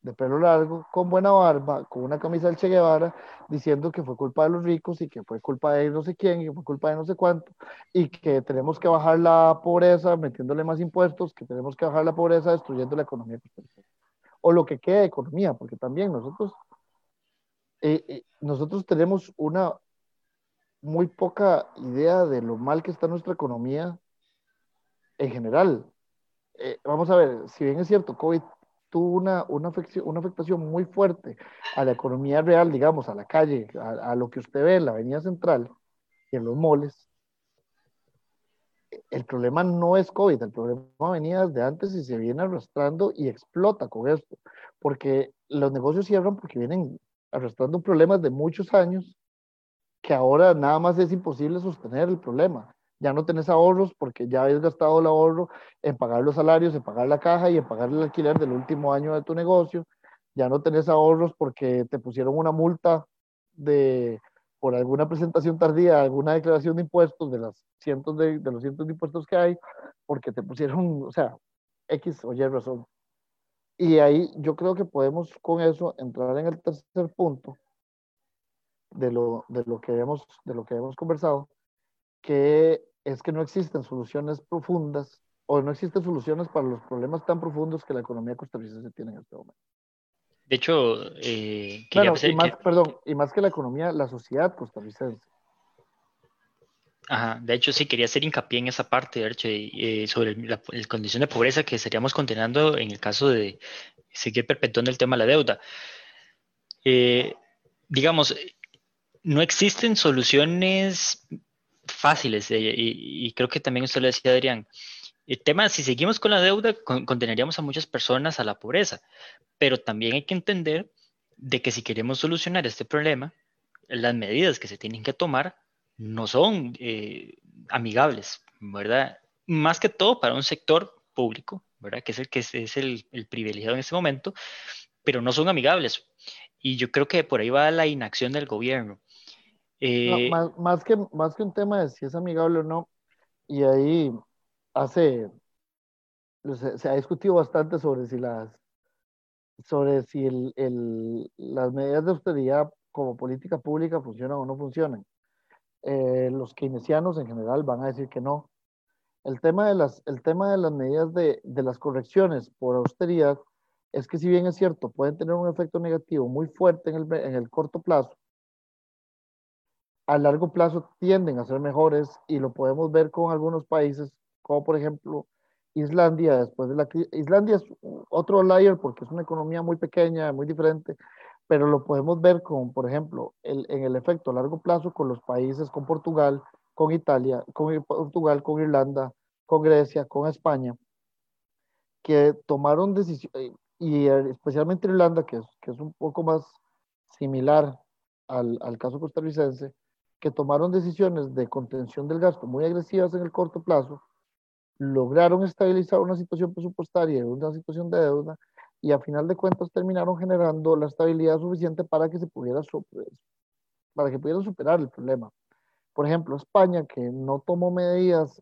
de pelo largo, con buena barba, con una camisa del Che Guevara, diciendo que fue culpa de los ricos y que fue culpa de no sé quién y que fue culpa de no sé cuánto, y que tenemos que bajar la pobreza metiéndole más impuestos, que tenemos que bajar la pobreza destruyendo la economía O lo que quede de economía, porque también nosotros eh, eh, nosotros tenemos una muy poca idea de lo mal que está nuestra economía en general. Eh, vamos a ver, si bien es cierto, COVID tuvo una, una, afectación muy fuerte a la economía real, digamos, a la calle, a, lo que usted ve en la avenida central y en los moles, el problema no es COVID, el problema venía desde antes y se viene arrastrando y explota con esto, porque los negocios cierran porque vienen arrastrando problemas de muchos años que ahora nada más es imposible sostener el problema. Ya no tenés ahorros porque ya habéis gastado el ahorro en pagar los salarios, en pagar la caja y en pagar el alquiler del último año de tu negocio. Ya no tenés ahorros porque te pusieron una multa de, por alguna presentación tardía, alguna declaración de impuestos de, las cientos de, de los cientos de impuestos que hay, porque te pusieron, o sea, X o Y razón. Y ahí yo creo que podemos con eso entrar en el tercer punto de lo, de lo, que, hemos, de lo que hemos conversado, que es que no existen soluciones profundas o no existen soluciones para los problemas tan profundos que la economía costarricense tiene en este momento. De hecho, eh, claro, y más, perdón, y más que la economía, la sociedad costarricense. De hecho, sí, quería hacer hincapié en esa parte, eh, sobre la, condición de pobreza que estaríamos condenando en el caso de seguir perpetuando el tema de la deuda. Eh, digamos, no existen soluciones fáciles, eh, y, creo que también usted lo decía, Adrián. El tema, si seguimos con la deuda, condenaríamos a muchas personas a la pobreza, pero también hay que entender de que si queremos solucionar este problema, las medidas que se tienen que tomar no son eh, amigables, ¿verdad? Más que todo para un sector público, ¿verdad? Que es el que es, el, el, privilegiado en este momento, pero no son amigables. Y yo creo que por ahí va la inacción del gobierno. Eh, más, que, más que un tema de si es amigable o no, y ahí hace, se, ha discutido bastante sobre si las, sobre si el, el, las medidas de austeridad como política pública funcionan o no funcionan. Eh, los keynesianos en general van a decir que no. El tema de las, el tema de las medidas de, de las correcciones por austeridad es que si bien es cierto, pueden tener un efecto negativo muy fuerte en el, en el corto plazo, a largo plazo tienden a ser mejores y lo podemos ver con algunos países, como por ejemplo Islandia, después de la Islandia es otro layer porque es una economía muy pequeña, muy diferente, pero lo podemos ver con, por ejemplo, en el efecto a largo plazo con los países, con Portugal, con Italia, con Portugal, con Irlanda, con Grecia, con España, que tomaron decisiones, y especialmente Irlanda, que es, un poco más similar al, caso costarricense, que tomaron decisiones de contención del gasto muy agresivas en el corto plazo, lograron estabilizar una situación presupuestaria una situación de deuda y a final de cuentas terminaron generando la estabilidad suficiente para que se pudiera para que pudieran superar el problema. Por ejemplo, España, que no tomó medidas,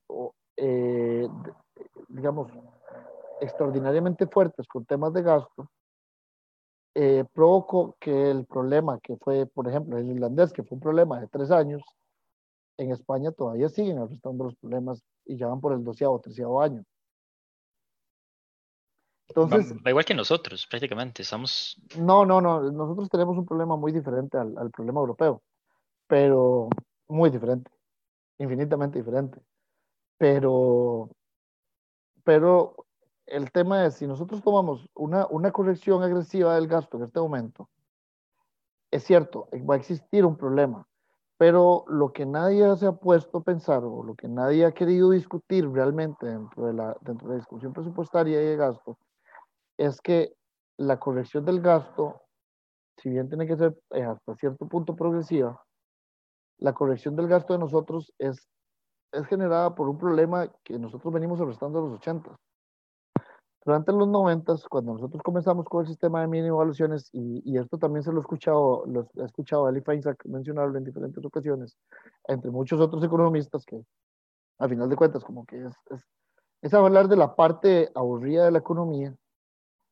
eh, digamos, extraordinariamente fuertes con temas de gasto, eh, provocó que el problema que fue, por ejemplo, el irlandés, que fue un problema de tres años, en España todavía siguen arrastrando los problemas y ya van por el doceavo treceavo año. Entonces, va, igual que nosotros, prácticamente. Estamos... No, no, no. Nosotros tenemos un problema muy diferente al, al problema europeo, pero muy diferente, infinitamente diferente. Pero, pero el tema es, si nosotros tomamos una, una corrección agresiva del gasto en este momento, es cierto, va a existir un problema, pero lo que nadie se ha puesto a pensar o lo que nadie ha querido discutir realmente dentro de la, dentro de la discusión presupuestaria y de gasto es que la corrección del gasto, si bien tiene que ser eh, hasta cierto punto progresiva, la corrección del gasto de nosotros es, es generada por un problema que nosotros venimos arrastrando a los 80 durante los 90, cuando nosotros comenzamos con el sistema de mini evaluaciones, y, y, esto también se lo he escuchado, lo he escuchado a Eli Feinsack mencionarlo en diferentes ocasiones, entre muchos otros economistas que, a final de cuentas, como que es, es, es hablar de la parte aburrida de la economía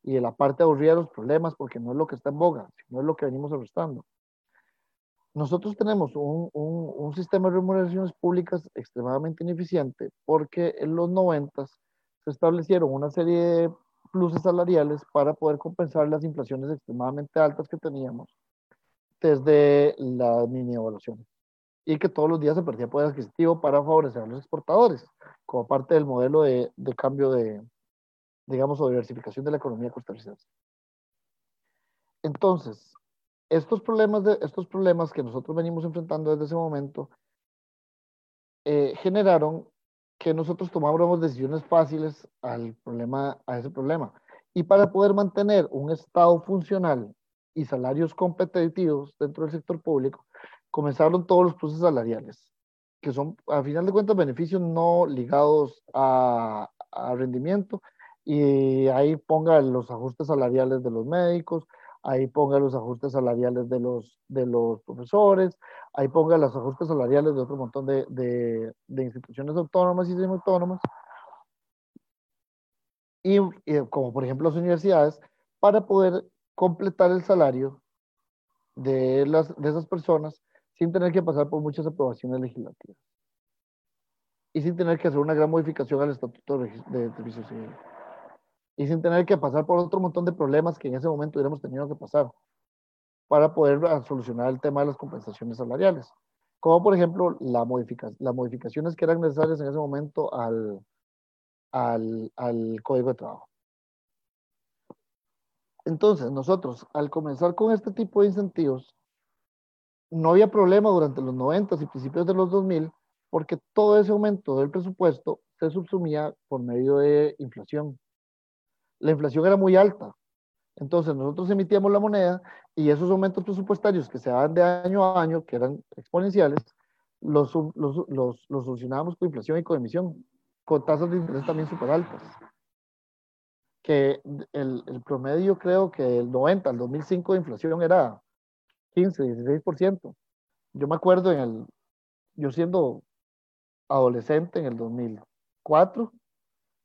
y de la parte aburrida de los problemas, porque no es lo que está en boga, sino es lo que venimos arrastrando. Nosotros tenemos un, un, sistema de remuneraciones públicas extremadamente ineficiente, porque en los 90 se establecieron una serie de pluses salariales para poder compensar las inflaciones extremadamente altas que teníamos desde la mini evaluación y que todos los días se perdía poder adquisitivo para favorecer a los exportadores como parte del modelo de, de cambio de, digamos, o diversificación de la economía costarricense. Entonces, estos problemas, de, estos problemas que nosotros venimos enfrentando desde ese momento eh, generaron que nosotros tomáramos decisiones fáciles al problema, a ese problema. Y para poder mantener un Estado funcional y salarios competitivos dentro del sector público, comenzaron todos los procesos salariales, que son, a final de cuentas, beneficios no ligados a, a rendimiento, y ahí ponga los ajustes salariales de los médicos, ahí ponga los ajustes salariales de los, de los profesores, ahí ponga los ajustes salariales de otro montón de, de, instituciones autónomas y semiautónomas, y, y como por ejemplo las universidades, para poder completar el salario de, las, de esas personas sin tener que pasar por muchas aprobaciones legislativas. Y sin tener que hacer una gran modificación al estatuto de, de servicio civil y sin tener que pasar por otro montón de problemas que en ese momento hubiéramos tenido que pasar para poder ah, solucionar el tema de las compensaciones salariales. Como por ejemplo las modificaciones que eran necesarias en ese momento al, al, al Código de Trabajo. Entonces, nosotros, al comenzar con este tipo de incentivos, no había problema durante los 90 y principios de los 2000, porque todo ese aumento del presupuesto se subsumía por medio de inflación la inflación era muy alta. Entonces nosotros emitíamos la moneda y esos aumentos presupuestarios que se daban de año a año, que eran exponenciales, los, los, los, los solucionábamos con inflación y con emisión, con tasas de interés también súper altas. Que el, promedio creo que el 90 al 2005 de inflación era 15, 16%. Yo me acuerdo en el, yo siendo adolescente en el 2004,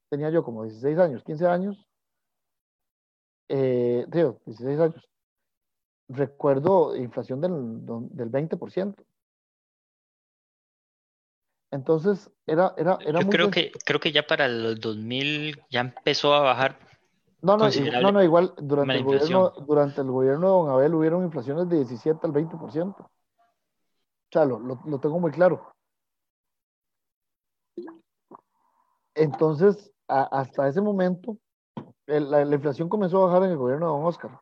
tenía yo como 16 años, 15 años, eh, digo, 16 años, recuerdo inflación del, del 20%. Entonces, era, era, era Yo creo que, creo que ya para el 2000 ya empezó a bajar. No, no, no, no, igual durante el, gobierno, durante el gobierno de Don Abel hubieron inflaciones de 17 al 20%. O sea, lo, lo, lo tengo muy claro. Entonces, a, hasta ese momento, la, inflación comenzó a bajar en el gobierno de Don Oscar.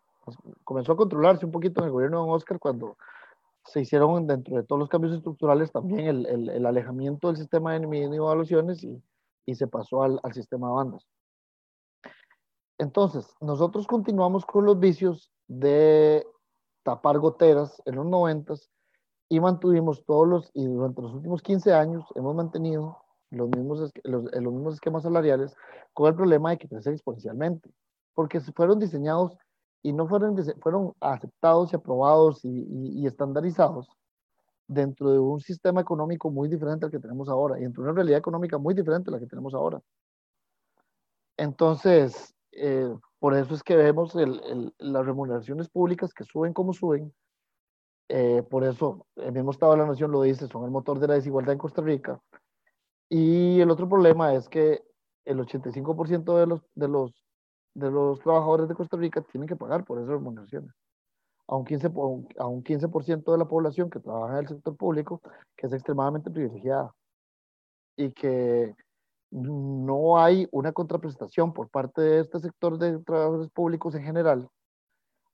Comenzó a controlarse un poquito en el gobierno de Don Oscar cuando se hicieron dentro de todos los cambios estructurales también el, el, alejamiento del sistema de evaluaciones y, y se pasó al, al, sistema de bandas. Entonces, nosotros continuamos con los vicios de tapar goteras en los 90 y mantuvimos todos los, y durante los últimos 15 años hemos mantenido los mismos, los, los mismos esquemas salariales con el problema de que crecen exponencialmente, porque fueron diseñados y no fueron, fueron aceptados y aprobados y, y, y, estandarizados dentro de un sistema económico muy diferente al que tenemos ahora y dentro de una realidad económica muy diferente a la que tenemos ahora. Entonces, eh, por eso es que vemos el, el, las remuneraciones públicas que suben como suben. Eh, por eso el mismo Estado de la Nación lo dice, son el motor de la desigualdad en Costa Rica y el otro problema es que el 85% de los, de, los, de los trabajadores de Costa Rica tienen que pagar por esas remuneraciones. A un, 15, a un 15% de la población que trabaja en el sector público, que es extremadamente privilegiada y que no hay una contraprestación por parte de este sector de trabajadores públicos en general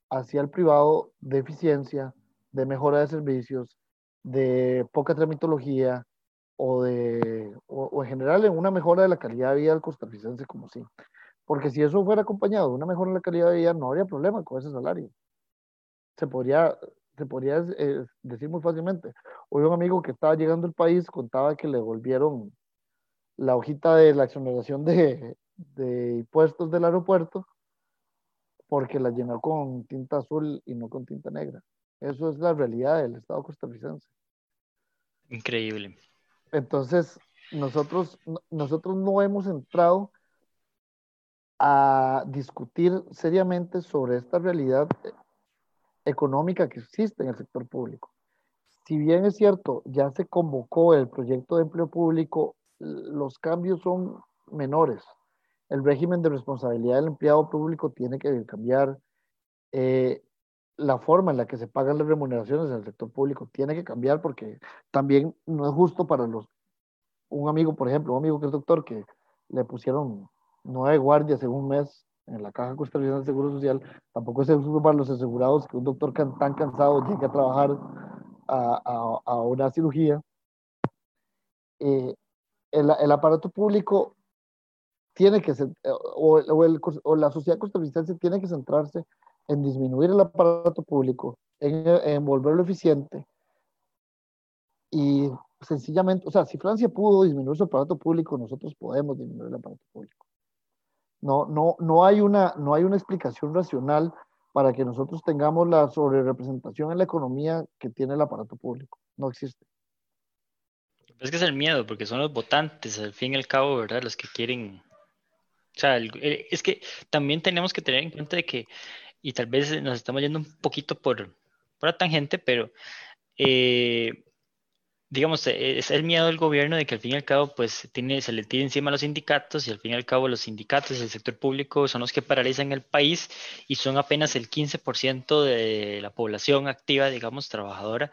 hacia el privado de eficiencia, de mejora de servicios, de poca tramitología, o, de, o, o, en general en una mejora de la calidad de vida del costarricense como sí. Porque si eso fuera acompañado de una mejora en la calidad de vida, no habría problema con ese salario. Se podría, se podría eh, decir muy fácilmente. Hoy un amigo que estaba llegando al país contaba que le volvieron la hojita de la exoneración de, de impuestos del aeropuerto porque la llenó con tinta azul y no con tinta negra. Eso es la realidad del Estado costarricense. Increíble. Entonces, nosotros, nosotros no hemos entrado a discutir seriamente sobre esta realidad económica que existe en el sector público. Si bien es cierto, ya se convocó el proyecto de empleo público, los cambios son menores. El régimen de responsabilidad del empleado público tiene que cambiar. Eh, la forma en la que se pagan las remuneraciones en el sector público tiene que cambiar porque también no es justo para los un amigo, por ejemplo, un amigo que es doctor que le pusieron nueve guardias en un mes en la caja costarricense de seguro social, tampoco es justo para los asegurados que un doctor tan cansado llegue a trabajar a, a, a una cirugía. Eh, el, el, aparato público tiene que ser, o, o, el, o la sociedad costarricense tiene que centrarse en disminuir el aparato público, en, en volverlo eficiente, y sencillamente, o sea, si Francia pudo disminuir su aparato público, nosotros podemos disminuir el aparato público. No, no, no, hay una, no hay una explicación racional para que nosotros tengamos la sobrerepresentación en la economía que tiene el aparato público. No existe. Es que es el miedo, porque son los votantes, al fin y al cabo, ¿verdad? Los que quieren... O sea, es que también tenemos que tener en cuenta de que, y tal vez nos estamos yendo un poquito por, por la tangente, pero eh, digamos, e, es el miedo del gobierno de que al fin y al cabo, pues, tiene, se le tire encima a los sindicatos y al fin y al cabo los sindicatos y el sector público son los que paralizan el país y son apenas el 15% de la población activa, digamos, trabajadora,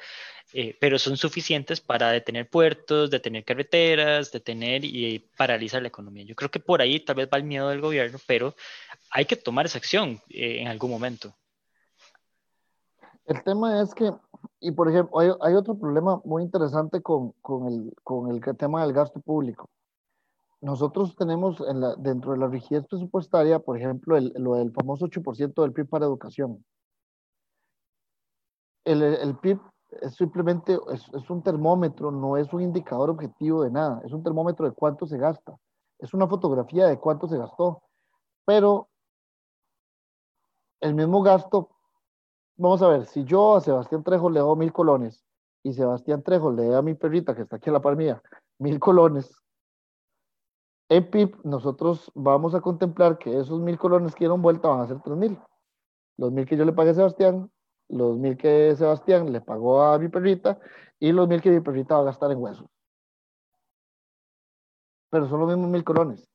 eh, pero son suficientes para detener puertos, detener carreteras, detener y paralizar la economía. Yo creo que por ahí tal vez va el miedo del gobierno, pero hay que tomar esa acción eh, en algún momento. El tema es que y por ejemplo, hay, hay, otro problema muy interesante con, con, el, con el tema del gasto público. Nosotros tenemos en la, dentro de la rigidez presupuestaria, por ejemplo, el, lo del famoso 8% del PIB para educación. El, el PIB es simplemente es, es, un termómetro, no es un indicador objetivo de nada, es un termómetro de cuánto se gasta, es una fotografía de cuánto se gastó, pero el mismo gasto vamos a ver, si yo a Sebastián Trejo le hago mil colones y Sebastián Trejo le da a mi perrita que está aquí a la par mía mil colones, en PIB nosotros vamos a contemplar que esos mil colones que dieron vuelta van a ser tres mil. Los mil que yo le pagué a Sebastián, los mil que Sebastián le pagó a mi perrita y los mil que mi perrita va a gastar en huesos. Pero son los mismos mil colones.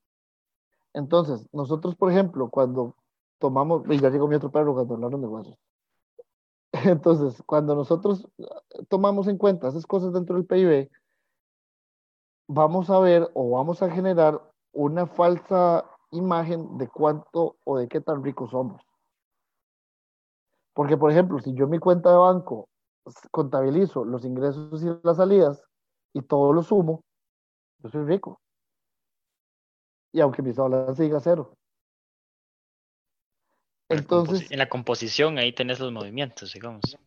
Entonces, nosotros, por ejemplo, cuando tomamos, y ya llegó mi otro perro cuando hablaron de huesos. Entonces, cuando nosotros tomamos en cuenta esas cosas dentro del PIB, vamos a ver o vamos a generar una falsa imagen de cuánto o de qué tan ricos somos. Porque, por ejemplo, si yo en mi cuenta de banco contabilizo los ingresos y las salidas y todo lo sumo, yo soy rico. Y aunque mi balance diga cero. Entonces, en la composición ahí tenés los movimientos, digamos.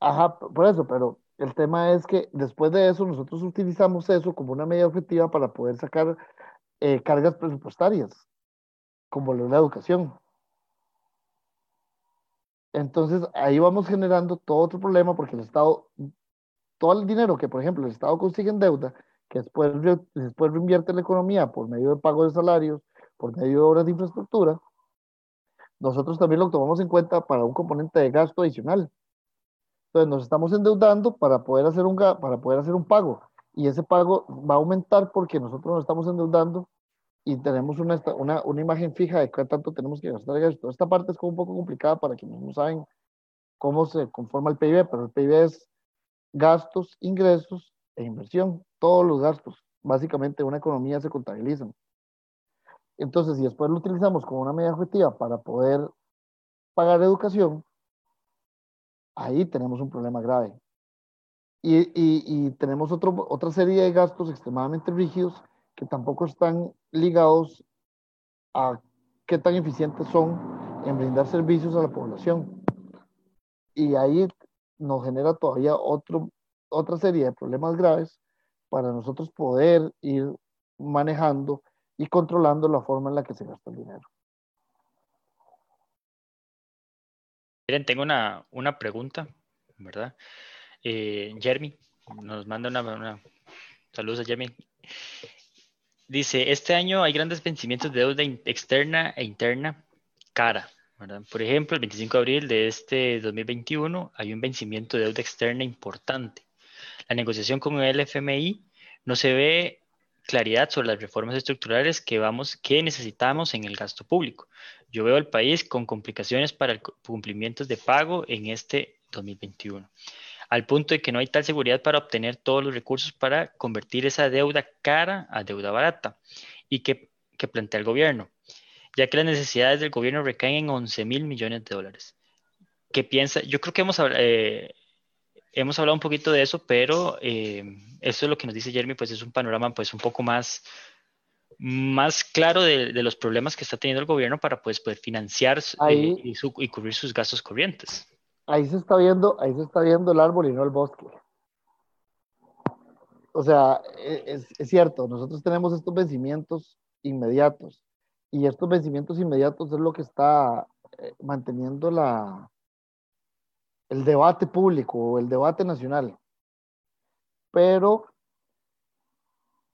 Ajá, por eso, pero el tema es que después de eso nosotros utilizamos eso como una medida objetiva para poder sacar eh, cargas presupuestarias, como lo la educación. Entonces ahí vamos generando todo otro problema porque el Estado, todo el dinero que por ejemplo el Estado consigue en deuda, que después, después reinvierte en la economía por medio de pago de salarios, por medio de obras de infraestructura, nosotros también lo tomamos en cuenta para un componente de gasto adicional. Entonces nos estamos endeudando para poder hacer un, para poder hacer un pago y ese pago va a aumentar porque nosotros nos estamos endeudando y tenemos una, una, una imagen fija de cuánto tanto tenemos que gastar en esto. Esta parte es como un poco complicada para quienes no saben cómo se conforma el PIB, pero el PIB es gastos, ingresos e inversión. Todos los gastos, básicamente, una economía se contabilizan. Entonces, si después lo utilizamos como una medida objetiva para poder pagar educación, ahí tenemos un problema grave. Y, y, tenemos otro, otra serie de gastos extremadamente rígidos que tampoco están ligados a qué tan eficientes son en brindar servicios a la población. Y ahí nos genera todavía otro, otra serie de problemas graves para nosotros poder ir manejando y controlando la forma en la que se gasta el dinero. Miren, tengo una, una pregunta, ¿verdad? Eh, Jeremy nos manda una, una... Saludos a Jeremy. Dice, este año hay grandes vencimientos de deuda externa e interna cara. ¿verdad? Por ejemplo, el 25 de abril de este 2021 hay un vencimiento de deuda externa importante. La negociación con el FMI no se ve claridad sobre las reformas estructurales que, vamos, que necesitamos en el gasto público. Yo veo al país con complicaciones para el cumplimiento de pago en este 2021, al punto de que no hay tal seguridad para obtener todos los recursos para convertir esa deuda cara a deuda barata y que, que plantea el gobierno, ya que las necesidades del gobierno recaen en 11 mil millones de dólares. ¿Qué piensa? Yo creo que hemos eh, hemos hablado un poquito de eso, pero eh, eso es lo que nos dice Jeremy, pues es un panorama pues un poco más, más claro de, los problemas que está teniendo el gobierno para pues, poder financiar eh, y, y, cubrir sus gastos corrientes. Ahí se está viendo, ahí se está viendo el árbol y no el bosque. o sea, e, es, es, cierto, nosotros tenemos estos vencimientos inmediatos y estos vencimientos inmediatos es lo que está eh, manteniendo la, el debate público o el debate nacional. Pero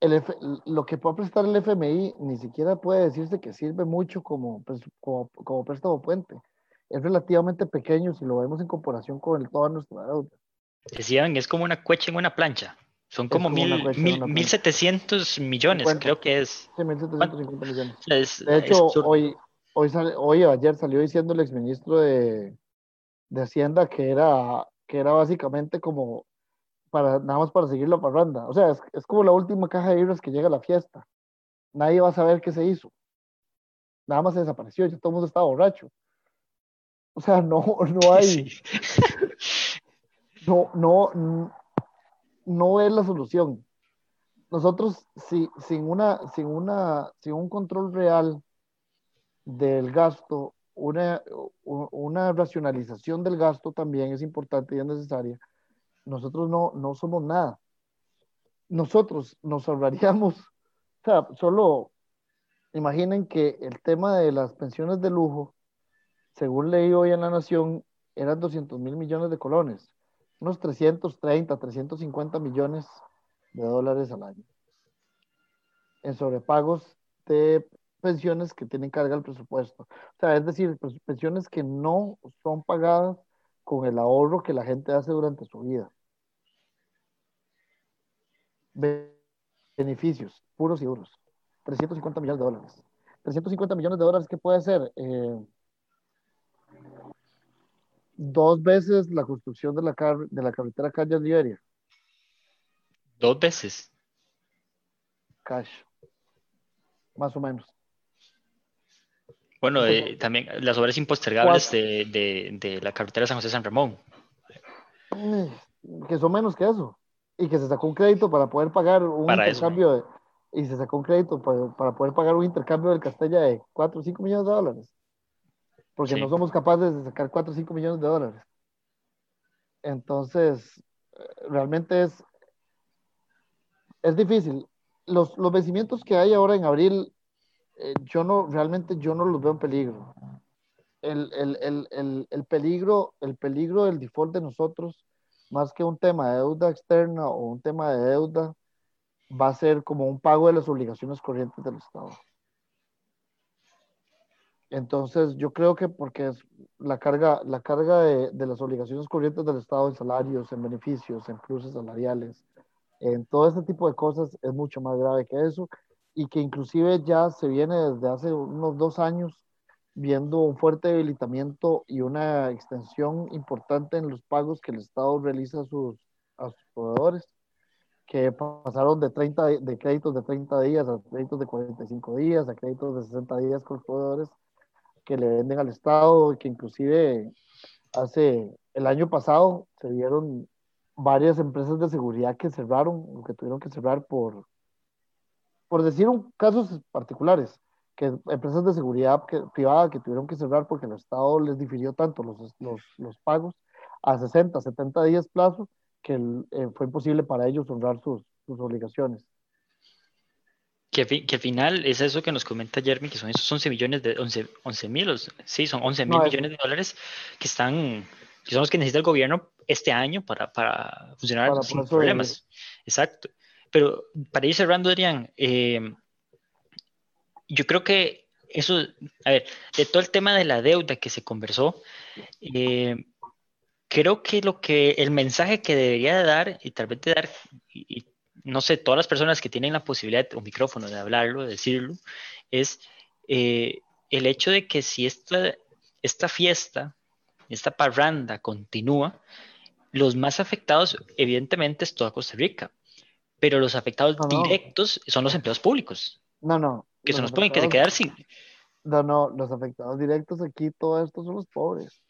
el lo que puede prestar el FMI ni siquiera puede decirse que sirve mucho como, como, como préstamo puente. Es relativamente pequeño si lo vemos en comparación con el, toda nuestra deuda. Decían, es como una cuecha en una plancha. Son como, mil, mil, 1.700 millones, creo que es. Sí, 1.750 millones. de hecho, hoy, hoy, hoy ayer salió diciendo el exministro de, de Hacienda que era, que era básicamente como para, nada más para seguir la parranda. O sea, es, es como la última caja de libros que llega a la fiesta. Nadie va a saber qué se hizo. Nada más se desapareció, ya todo el mundo estaba borracho. O sea, no, no hay. No, no, no es la solución. Nosotros, si, sin, una, sin, una, sin un control real del gasto, una, una racionalización del gasto también es importante y es necesaria. Nosotros no, no somos nada. Nosotros nos ahorraríamos, o sea, solo imaginen que el tema de las pensiones de lujo, según leí hoy en La Nación, eran 200 mil millones de colones unos 330, 350 millones de dólares al año en sobrepagos de pensiones que tienen carga el presupuesto. O sea, es decir, pues, pensiones que no son pagadas con el ahorro que la gente hace durante su vida. Beneficios, puros y duros. 350 millones de dólares. 350 millones de dólares, ¿qué puede ser? Eh, dos veces la construcción de la, de la carretera Calle Liberia. ¿Dos veces? Cash. Más o menos. Bueno, eh, también las obras impostergables de, de, de, la carretera San José San Ramón. Mm, que son menos que eso. Y que se sacó un crédito para poder pagar un intercambio de, y se sacó un crédito para, para, poder pagar un intercambio del Castella de 4 o 5 millones de dólares porque no somos capaces de sacar 4 o 5 millones de dólares. Entonces, realmente es, es difícil. Los, los vencimientos que hay ahora en abril, eh, yo no, realmente yo no los veo en peligro. El, el, el, el, peligro, el peligro del default de nosotros, más que un tema de deuda externa o un tema de deuda, va a ser como un pago de las obligaciones corrientes del Estado. Entonces, yo creo que porque la carga, la carga de, de, las obligaciones corrientes del Estado en salarios, en beneficios, en pluses salariales, en todo este tipo de cosas es mucho más grave que eso y que inclusive ya se viene desde hace unos dos años viendo un fuerte debilitamiento y una extensión importante en los pagos que el Estado realiza a sus, a sus proveedores, que pasaron de, 30, de créditos de 30 días a créditos de 45 días, a créditos de 60 días con los proveedores que le venden al Estado, que inclusive hace el año pasado se vieron varias empresas de seguridad que cerraron o que tuvieron que cerrar por, por decir un, casos particulares, que empresas de seguridad que, privada que tuvieron que cerrar porque el Estado les difirió tanto los, los, los pagos a 60, 70 días plazo que eh, fue imposible para ellos honrar sus, sus obligaciones. Que, que, al final es eso que nos comenta Jeremy, que son esos 11 millones de 11 mil, sí, son 11 mil millones de dólares que están, que son los que necesita el gobierno este año para, para funcionar sin problemas. Exacto. Pero para ir cerrando, Adrián, eh, yo creo que eso, a ver, de todo el tema de la deuda que se conversó, eh, creo que lo que el mensaje que debería de dar y tal vez de dar y, no sé, todas las personas que tienen la posibilidad, un micrófono, de hablarlo, de decirlo, es eh, el hecho de que si esta, esta fiesta, esta parranda continúa, los más afectados, evidentemente, es toda Costa Rica, pero los afectados directos son los empleados públicos. No, no. Que se nos pueden quedar sin. No, no, los afectados directos aquí, todo esto son los pobres.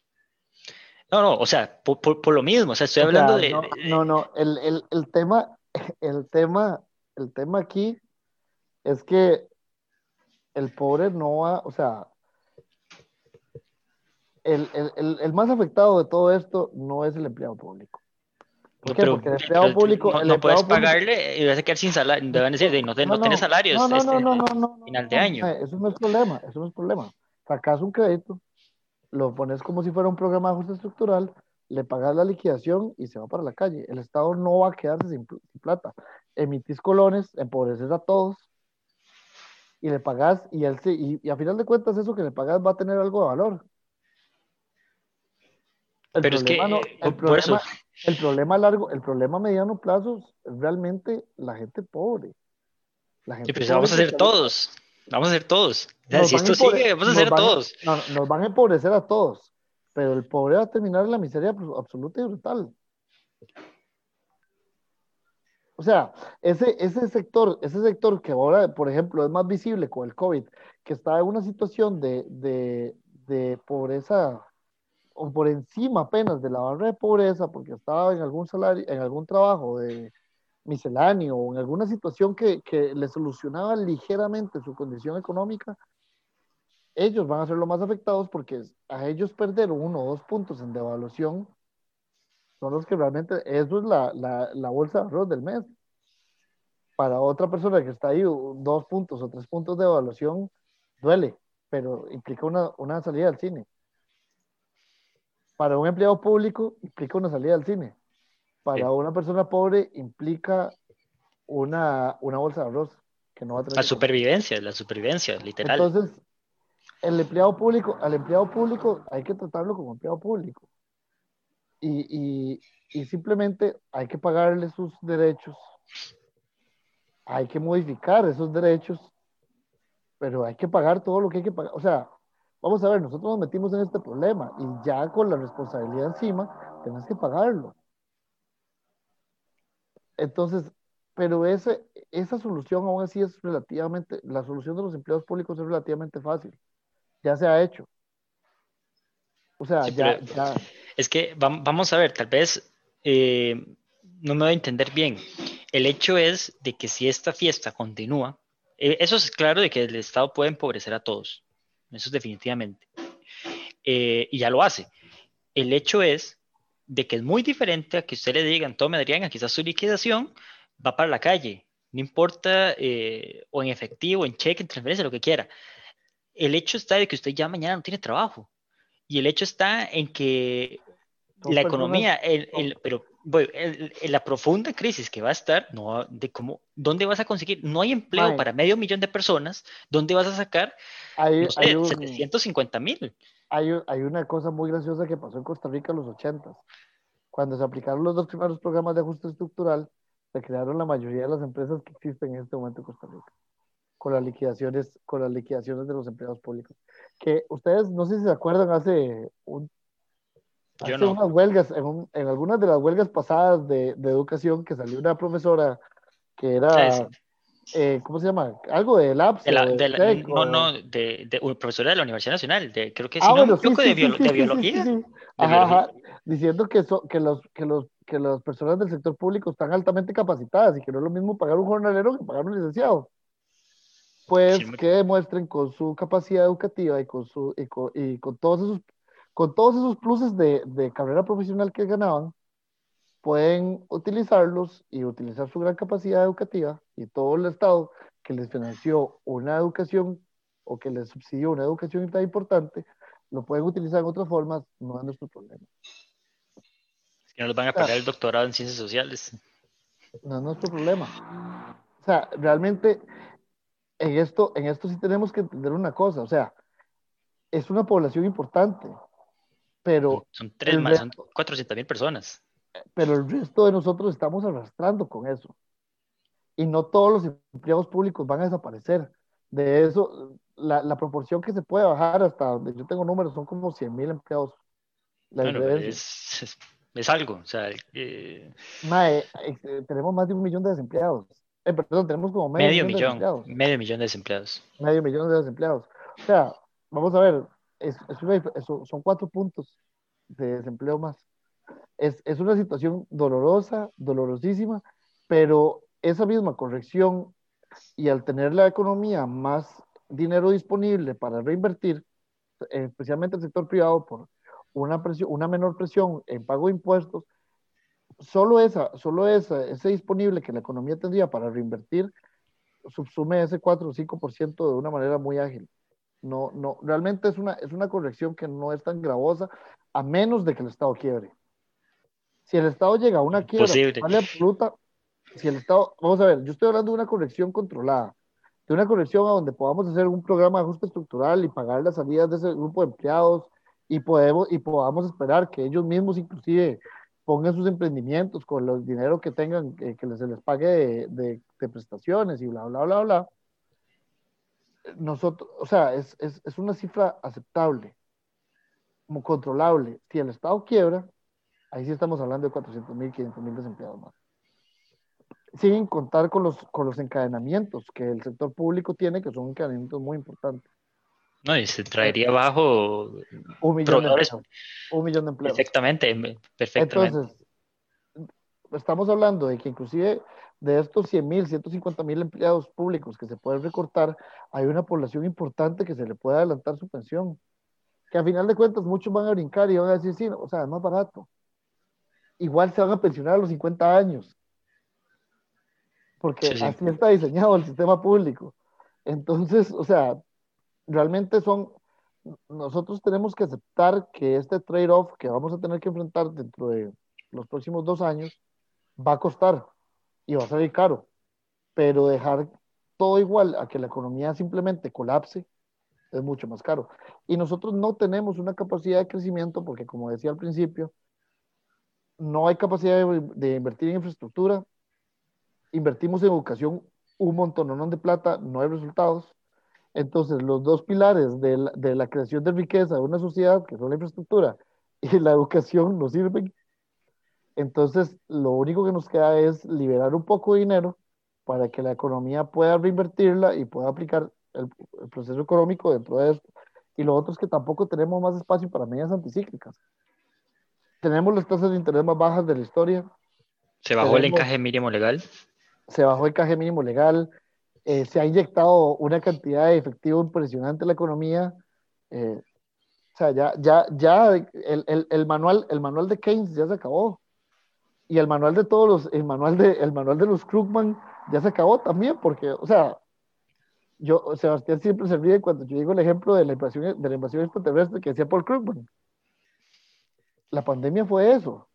No, no, o sea, por, lo mismo, o sea, estoy hablando de, No, no, el, el, el, tema, el tema, el tema aquí es que el pobre no va, o sea, el, el, el, más afectado de todo esto no es el empleado público. ¿Por qué? Pero- Porque el empleado pero público. no, el no empleado puedes público- pagarle y vas a quedar sin salario. A decir, de, no, no, No, tienes salarios No, no, este no, no, final de año. eh, Eso no es problema, eso no es problema. Sacas un crédito, lo pones como si fuera un programa de ajuste estructural, le pagas la liquidación y se va para la calle. El Estado no va a quedarse sin, pl- sin plata. Emitís colones, empobreces a todos y le pagas y, él se- y, y a final de cuentas eso que le pagas va a tener algo de valor. El Pero es que, eh, el por eso, el problema largo, el problema a mediano plazo es realmente la gente pobre. La gente Sí, pues pobre vamos a está- todos. Vamos a hacer todos. O sea, nos si esto sigue, vamos a van a- todos. no, nos van a empobrecer a todos, pero el pobre va a terminar en la miseria abs- absoluta y brutal. O sea, ese, ese sector, ese sector que ahora, por ejemplo, es más visible con el COVID, que está en una situación de, de, de pobreza o por encima apenas de la barra de pobreza, porque estaba en algún salario, en algún trabajo de misceláneo o en alguna situación que, que le solucionaba ligeramente su condición económica, ellos van a ser los más afectados porque a ellos perder uno o dos puntos en devaluación son los que realmente, eso es la, la, la bolsa de arroz del mes. Para otra persona que está ahí, dos puntos o tres puntos de evaluación, duele, pero implica una, una salida al cine. Para un empleado público, implica una salida al cine. Para Sí. una persona pobre, implica una, una bolsa de arroz que no va a tener La supervivencia, la supervivencia, literal. Entonces, el empleado público, al empleado público hay que tratarlo como empleado público. Y, y, y simplemente hay que pagarle sus derechos. Hay que modificar esos derechos, pero hay que pagar todo lo que hay que pagar. O sea, vamos a ver, nosotros nos metimos en este problema y ya con la responsabilidad encima, tenés que pagarlo. Entonces, pero ese, esa solución aún así es relativamente, la solución de los empleados públicos es relativamente fácil. Ya se ha hecho. O sea, Sí, ya, Es que vam- vamos a ver, tal vez eh, no me voy a entender bien. El hecho es de que si esta fiesta continúa, eh, eso es claro de que el Estado puede empobrecer a todos. Eso es definitivamente. Eh, y ya lo hace. El hecho es de que es muy diferente a que usted le digan, tome Adrián, aquí está su liquidación, va para la calle. No importa, eh, o en efectivo, en cheque, en transferencia, lo que quiera. El hecho está de que usted ya mañana no tiene trabajo. Y el hecho está en que la economía, el- el- pero voy, el- el- la profunda crisis que va a estar, no, de cómo, ¿dónde vas a conseguir? No hay empleo Mae. para medio millón de personas, ¿dónde vas a sacar, hay, no sé, hay un- 750 mil? hay, hay una cosa muy graciosa que pasó en Costa Rica en los 80 Cuando se aplicaron los dos primeros programas de ajuste estructural, se crearon la mayoría de las empresas que existen en este momento en Costa Rica, con las liquidaciones, con las liquidaciones de los empleados públicos. Que ustedes, no sé si se acuerdan, hace, un, Yo no. unas huelgas, en, un- en algunas de las huelgas pasadas de, de educación, que salió una profesora que era, eh, ¿cómo se llama? Algo de LAPS. De la- de la- no, o- no, de, profesora de la Universidad Nacional, de, creo que sí, de, biología. Ajá, diciendo que, so- que, los, que, los, que las personas del sector público están altamente capacitadas y que no es lo mismo pagar un jornalero que pagar un licenciado. Pues Sí, que demuestren con su capacidad educativa y con, su, y con, y con todos esos con todos esos pluses de, de carrera profesional que ganaban, pueden utilizarlos y utilizar su gran capacidad educativa y todo el Estado que les financió una educación o que les subsidió una educación tan importante, lo pueden utilizar en otras formas, no es nuestro problema. Que no les van a pagar el doctorado en ciencias sociales. No es nuestro problema. O sea, realmente en esto, en esto sí tenemos que entender una cosa, o sea, es una población importante, pero, Son tres más, son resto- 400 mil personas. pero el resto de nosotros estamos arrastrando con eso. Y no todos los empleados públicos van a desaparecer. De eso, la, la proporción que se puede bajar hasta donde yo tengo números son como 100 mil empleados. Bueno, es, es, es algo, o sea, eh, Mae, tenemos más de un millón de desempleados. Eh, perdón, tenemos como medio, medio millón, de desempleados. medio millón de desempleados. medio millón de desempleados. O sea, vamos a ver, es, son cuatro puntos de desempleo más. Es, es una situación dolorosa, dolorosísima, pero esa misma corrección y al tener la economía más dinero disponible para reinvertir, especialmente el sector privado, por una, presión, una menor presión en pago de impuestos, solo esa, solo esa, ese disponible que la economía tendría para reinvertir, subsume ese 4 o 5% de una manera muy ágil. No, no, realmente es una, es una corrección que no es tan gravosa, a menos de que el Estado quiebre. Si el Estado llega a una quiebra vale absoluta, si el Estado, vamos a ver, yo estoy hablando de una corrección controlada, de una corrección a donde podamos hacer un programa de ajuste estructural y pagar las salidas de ese grupo de empleados y, podemos, y podamos esperar que ellos mismos inclusive pongan sus emprendimientos con el dinero que tengan, que, que se les pague de, de, de, prestaciones y bla, bla, bla, bla. Nosotros, o sea, es, es, es una cifra aceptable, como controlable. Si el Estado quiebra, ahí sí estamos hablando de 400 mil, 500 mil desempleados más. Sin contar con los, con los encadenamientos que el sector público tiene, que son encadenamientos muy importantes. No, y se traería abajo un millón, de empleos, un millón de empleos. Exactamente, perfectamente. Entonces, estamos hablando de que inclusive de estos 100 mil, 150 mil empleados públicos que se pueden recortar, hay una población importante que se le puede adelantar su pensión. Que a final de cuentas muchos van a brincar y van a decir, sí, o sea, es más barato. Igual se van a pensionar a los 50 años. Porque así está diseñado el sistema público. Entonces, o sea, realmente son, nosotros tenemos que aceptar que este trade-off que vamos a tener que enfrentar dentro de los próximos dos años va a costar y va a salir caro, pero dejar todo igual a que la economía simplemente colapse es mucho más caro. Y nosotros no tenemos una capacidad de crecimiento porque, como decía al principio, no hay capacidad de, invertir en infraestructura, invertimos en educación un montón de plata, no hay resultados entonces, los dos pilares de la, de la, creación de riqueza de una sociedad, que son la infraestructura y la educación, no sirven. Entonces, lo único que nos queda es liberar un poco de dinero para que la economía pueda reinvertirla y pueda aplicar el, el proceso económico dentro de esto. Y lo otro es que tampoco tenemos más espacio para medidas anticíclicas. Tenemos las tasas de interés más bajas de la historia. ¿Se bajó tenemos, el encaje mínimo legal? Se bajó el encaje mínimo legal eh, se ha inyectado una cantidad de efectivo impresionante en la economía. Eh, o sea, ya, ya, ya el, el, el, manual, el manual de Keynes ya se acabó. Y el manual de todos los, el manual de, el manual de los Krugman ya se acabó también, porque, o sea, yo, Sebastián siempre se ríe cuando yo digo el ejemplo de la invasión, de la invasión extraterrestre que decía Paul Krugman. La pandemia fue eso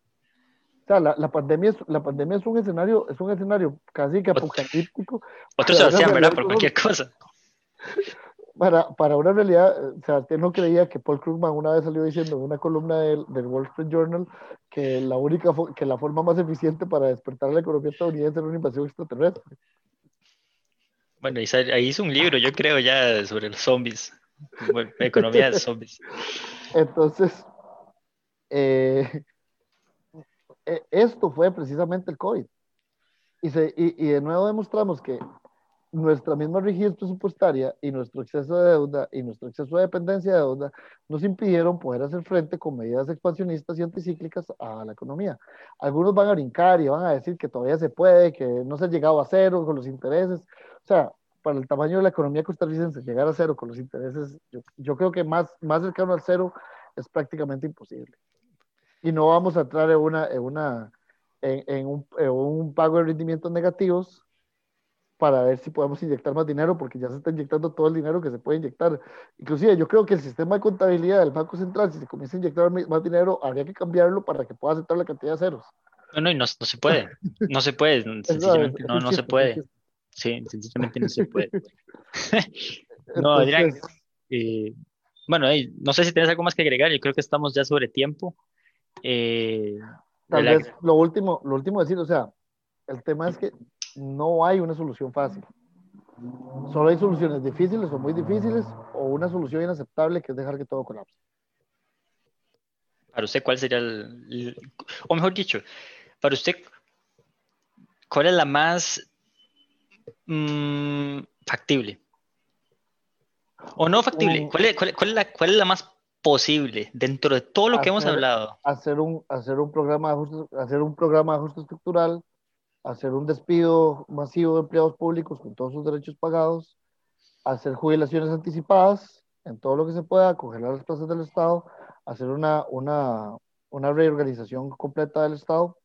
la, la, pandemia es, la pandemia es un escenario, es un escenario casi que apocalíptico. Otros se hacían, ¿verdad? Por cualquier cosa. Para, para una realidad, Sebastián no creía que Paul Krugman una vez salió diciendo en una columna del, del, Wall Street Journal que la única que la forma más eficiente para despertar la economía estadounidense era una invasión extraterrestre. Bueno, ahí hizo un libro, yo creo, ya sobre los zombies, bueno, economía de zombies. Entonces, eh, e, esto fue precisamente el COVID. Y, se, y, y, de nuevo demostramos que nuestra misma rigidez presupuestaria y nuestro exceso de deuda y nuestro exceso de dependencia de deuda nos impidieron poder hacer frente con medidas expansionistas y anticíclicas a la economía. Algunos van a brincar y van a decir que todavía se puede, que no se ha llegado a cero con los intereses. O sea, para el tamaño de la economía costarricense, llegar a cero con los intereses, yo, yo creo que más, más cercano al cero es prácticamente imposible y no vamos a entrar en, una, en, una, en, en, un, en, un, pago de rendimientos negativos para ver si podemos inyectar más dinero, porque ya se está inyectando todo el dinero que se puede inyectar. Inclusive yo creo que el sistema de contabilidad del Banco Central, si se comienza a inyectar más dinero, habría que cambiarlo para que pueda aceptar la cantidad de ceros. No, no, y no, no se puede. No se puede. Sencillamente no, no se puede. Sí, sencillamente no se puede. no, Adrián, eh, bueno, no sé si tienes algo más que agregar, yo creo que estamos ya sobre tiempo. Eh, Tal vez lo último, lo último decir, o sea, el tema es que no hay una solución fácil. Solo hay soluciones difíciles o muy difíciles o una solución inaceptable que es dejar que todo colapse. Para usted, ¿cuál sería el, o mejor dicho, para usted, cuál es la más mmm, factible? O no factible, ¿cuál es, cuál, cuál es, la, cuál es la más posible dentro de todo lo hacer, que hemos hablado? Hacer un, hacer un programa de ajuste, hacer un programa de ajuste estructural, hacer un despido masivo de empleados públicos con todos sus derechos pagados, hacer jubilaciones anticipadas en todo lo que se pueda, congelar las plazas del Estado, hacer una, una, una reorganización completa del Estado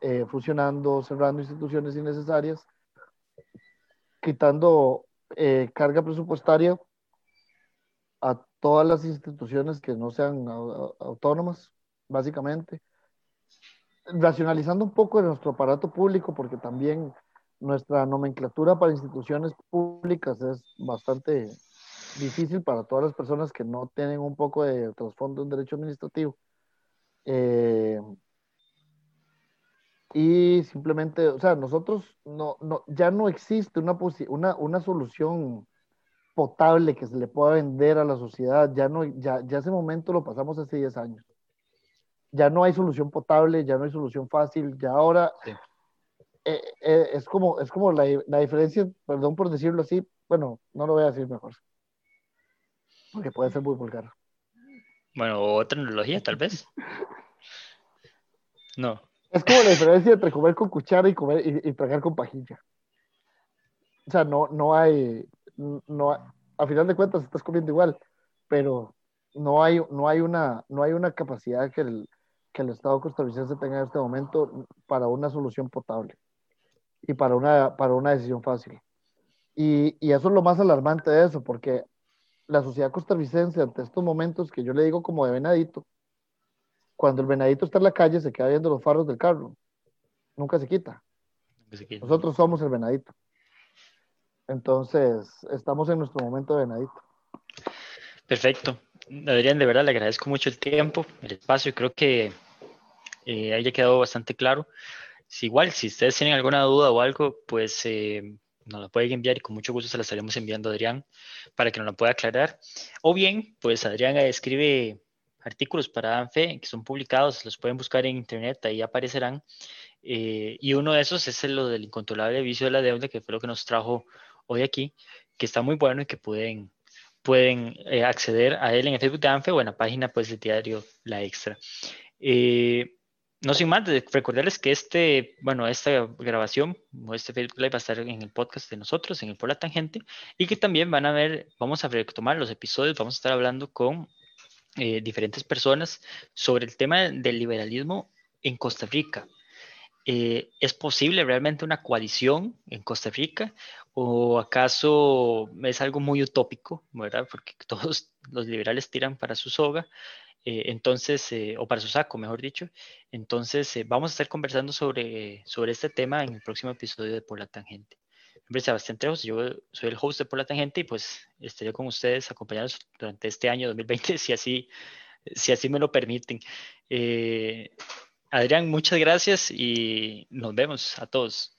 eh, fusionando, cerrando instituciones innecesarias, quitando eh, carga presupuestaria a todas las instituciones que no sean autónomas, básicamente, racionalizando un poco de nuestro aparato público, porque también nuestra nomenclatura para instituciones públicas es bastante difícil para todas las personas que no tienen un poco de trasfondo en derecho administrativo. Eh, y simplemente, o sea, nosotros no, no, ya no existe una, una, una solución potable que se le pueda vender a la sociedad, ya no, ya, ya ese momento lo pasamos hace 10 años. Ya no hay solución potable, ya no hay solución fácil, ya ahora eh, eh, es como, es como la, la, diferencia, perdón por decirlo así, bueno, no lo voy a decir mejor, porque puede ser muy vulgar. Bueno, otra tecnología tal vez. No. Es como la diferencia entre comer con cuchara y comer y, tragar con pajilla. O sea, no, no hay, no, a final de cuentas estás comiendo igual, pero no hay, no hay, una, no hay una capacidad que el, que el Estado costarricense tenga en este momento para una solución potable y para una, para una decisión fácil. Y, y eso es lo más alarmante de eso, porque la sociedad costarricense ante estos momentos que yo le digo como de venadito, cuando el venadito está en la calle se queda viendo los faros del carro. Nunca se quita. Nosotros somos el venadito. Entonces, estamos en nuestro momento de venadito. Perfecto. Adrián, de verdad le agradezco mucho el tiempo, el espacio. Creo que eh, haya quedado bastante claro. Si igual, si ustedes tienen alguna duda o algo, pues eh, nos la pueden enviar y con mucho gusto se la estaremos enviando a Adrián para que nos la pueda aclarar. O bien, pues Adrián escribe artículos para ANFE que son publicados, los pueden buscar en internet, ahí aparecerán. Eh, y uno de esos es lo del incontrolable vicio de la deuda, que fue lo que nos trajo hoy aquí, que está muy bueno y que pueden, pueden eh, acceder a él en el Facebook de ANFE o en la página pues, del diario La Extra. Eh, no sin más, recordarles que este, bueno, esta grabación o este Facebook Live va a estar en el podcast de nosotros, en el Por la Tangente, y que también van a ver, vamos a retomar los episodios, vamos a estar hablando con eh, diferentes personas sobre el tema del liberalismo en Costa Rica. Eh, ¿Es posible realmente una coalición en Costa Rica? ¿O acaso es algo muy utópico, ¿verdad? Porque todos los liberales tiran para su soga, eh, entonces, o para su saco, mejor dicho. Entonces, vamos a estar conversando sobre, sobre este tema en el próximo episodio de Por la Tangente nombre es Sebastián Trejos, yo soy el host de Por la Tangente y pues estaré con ustedes acompañados durante este año 2020, si así, si así me lo permiten. Eh, Adrián, muchas gracias y nos vemos a todos.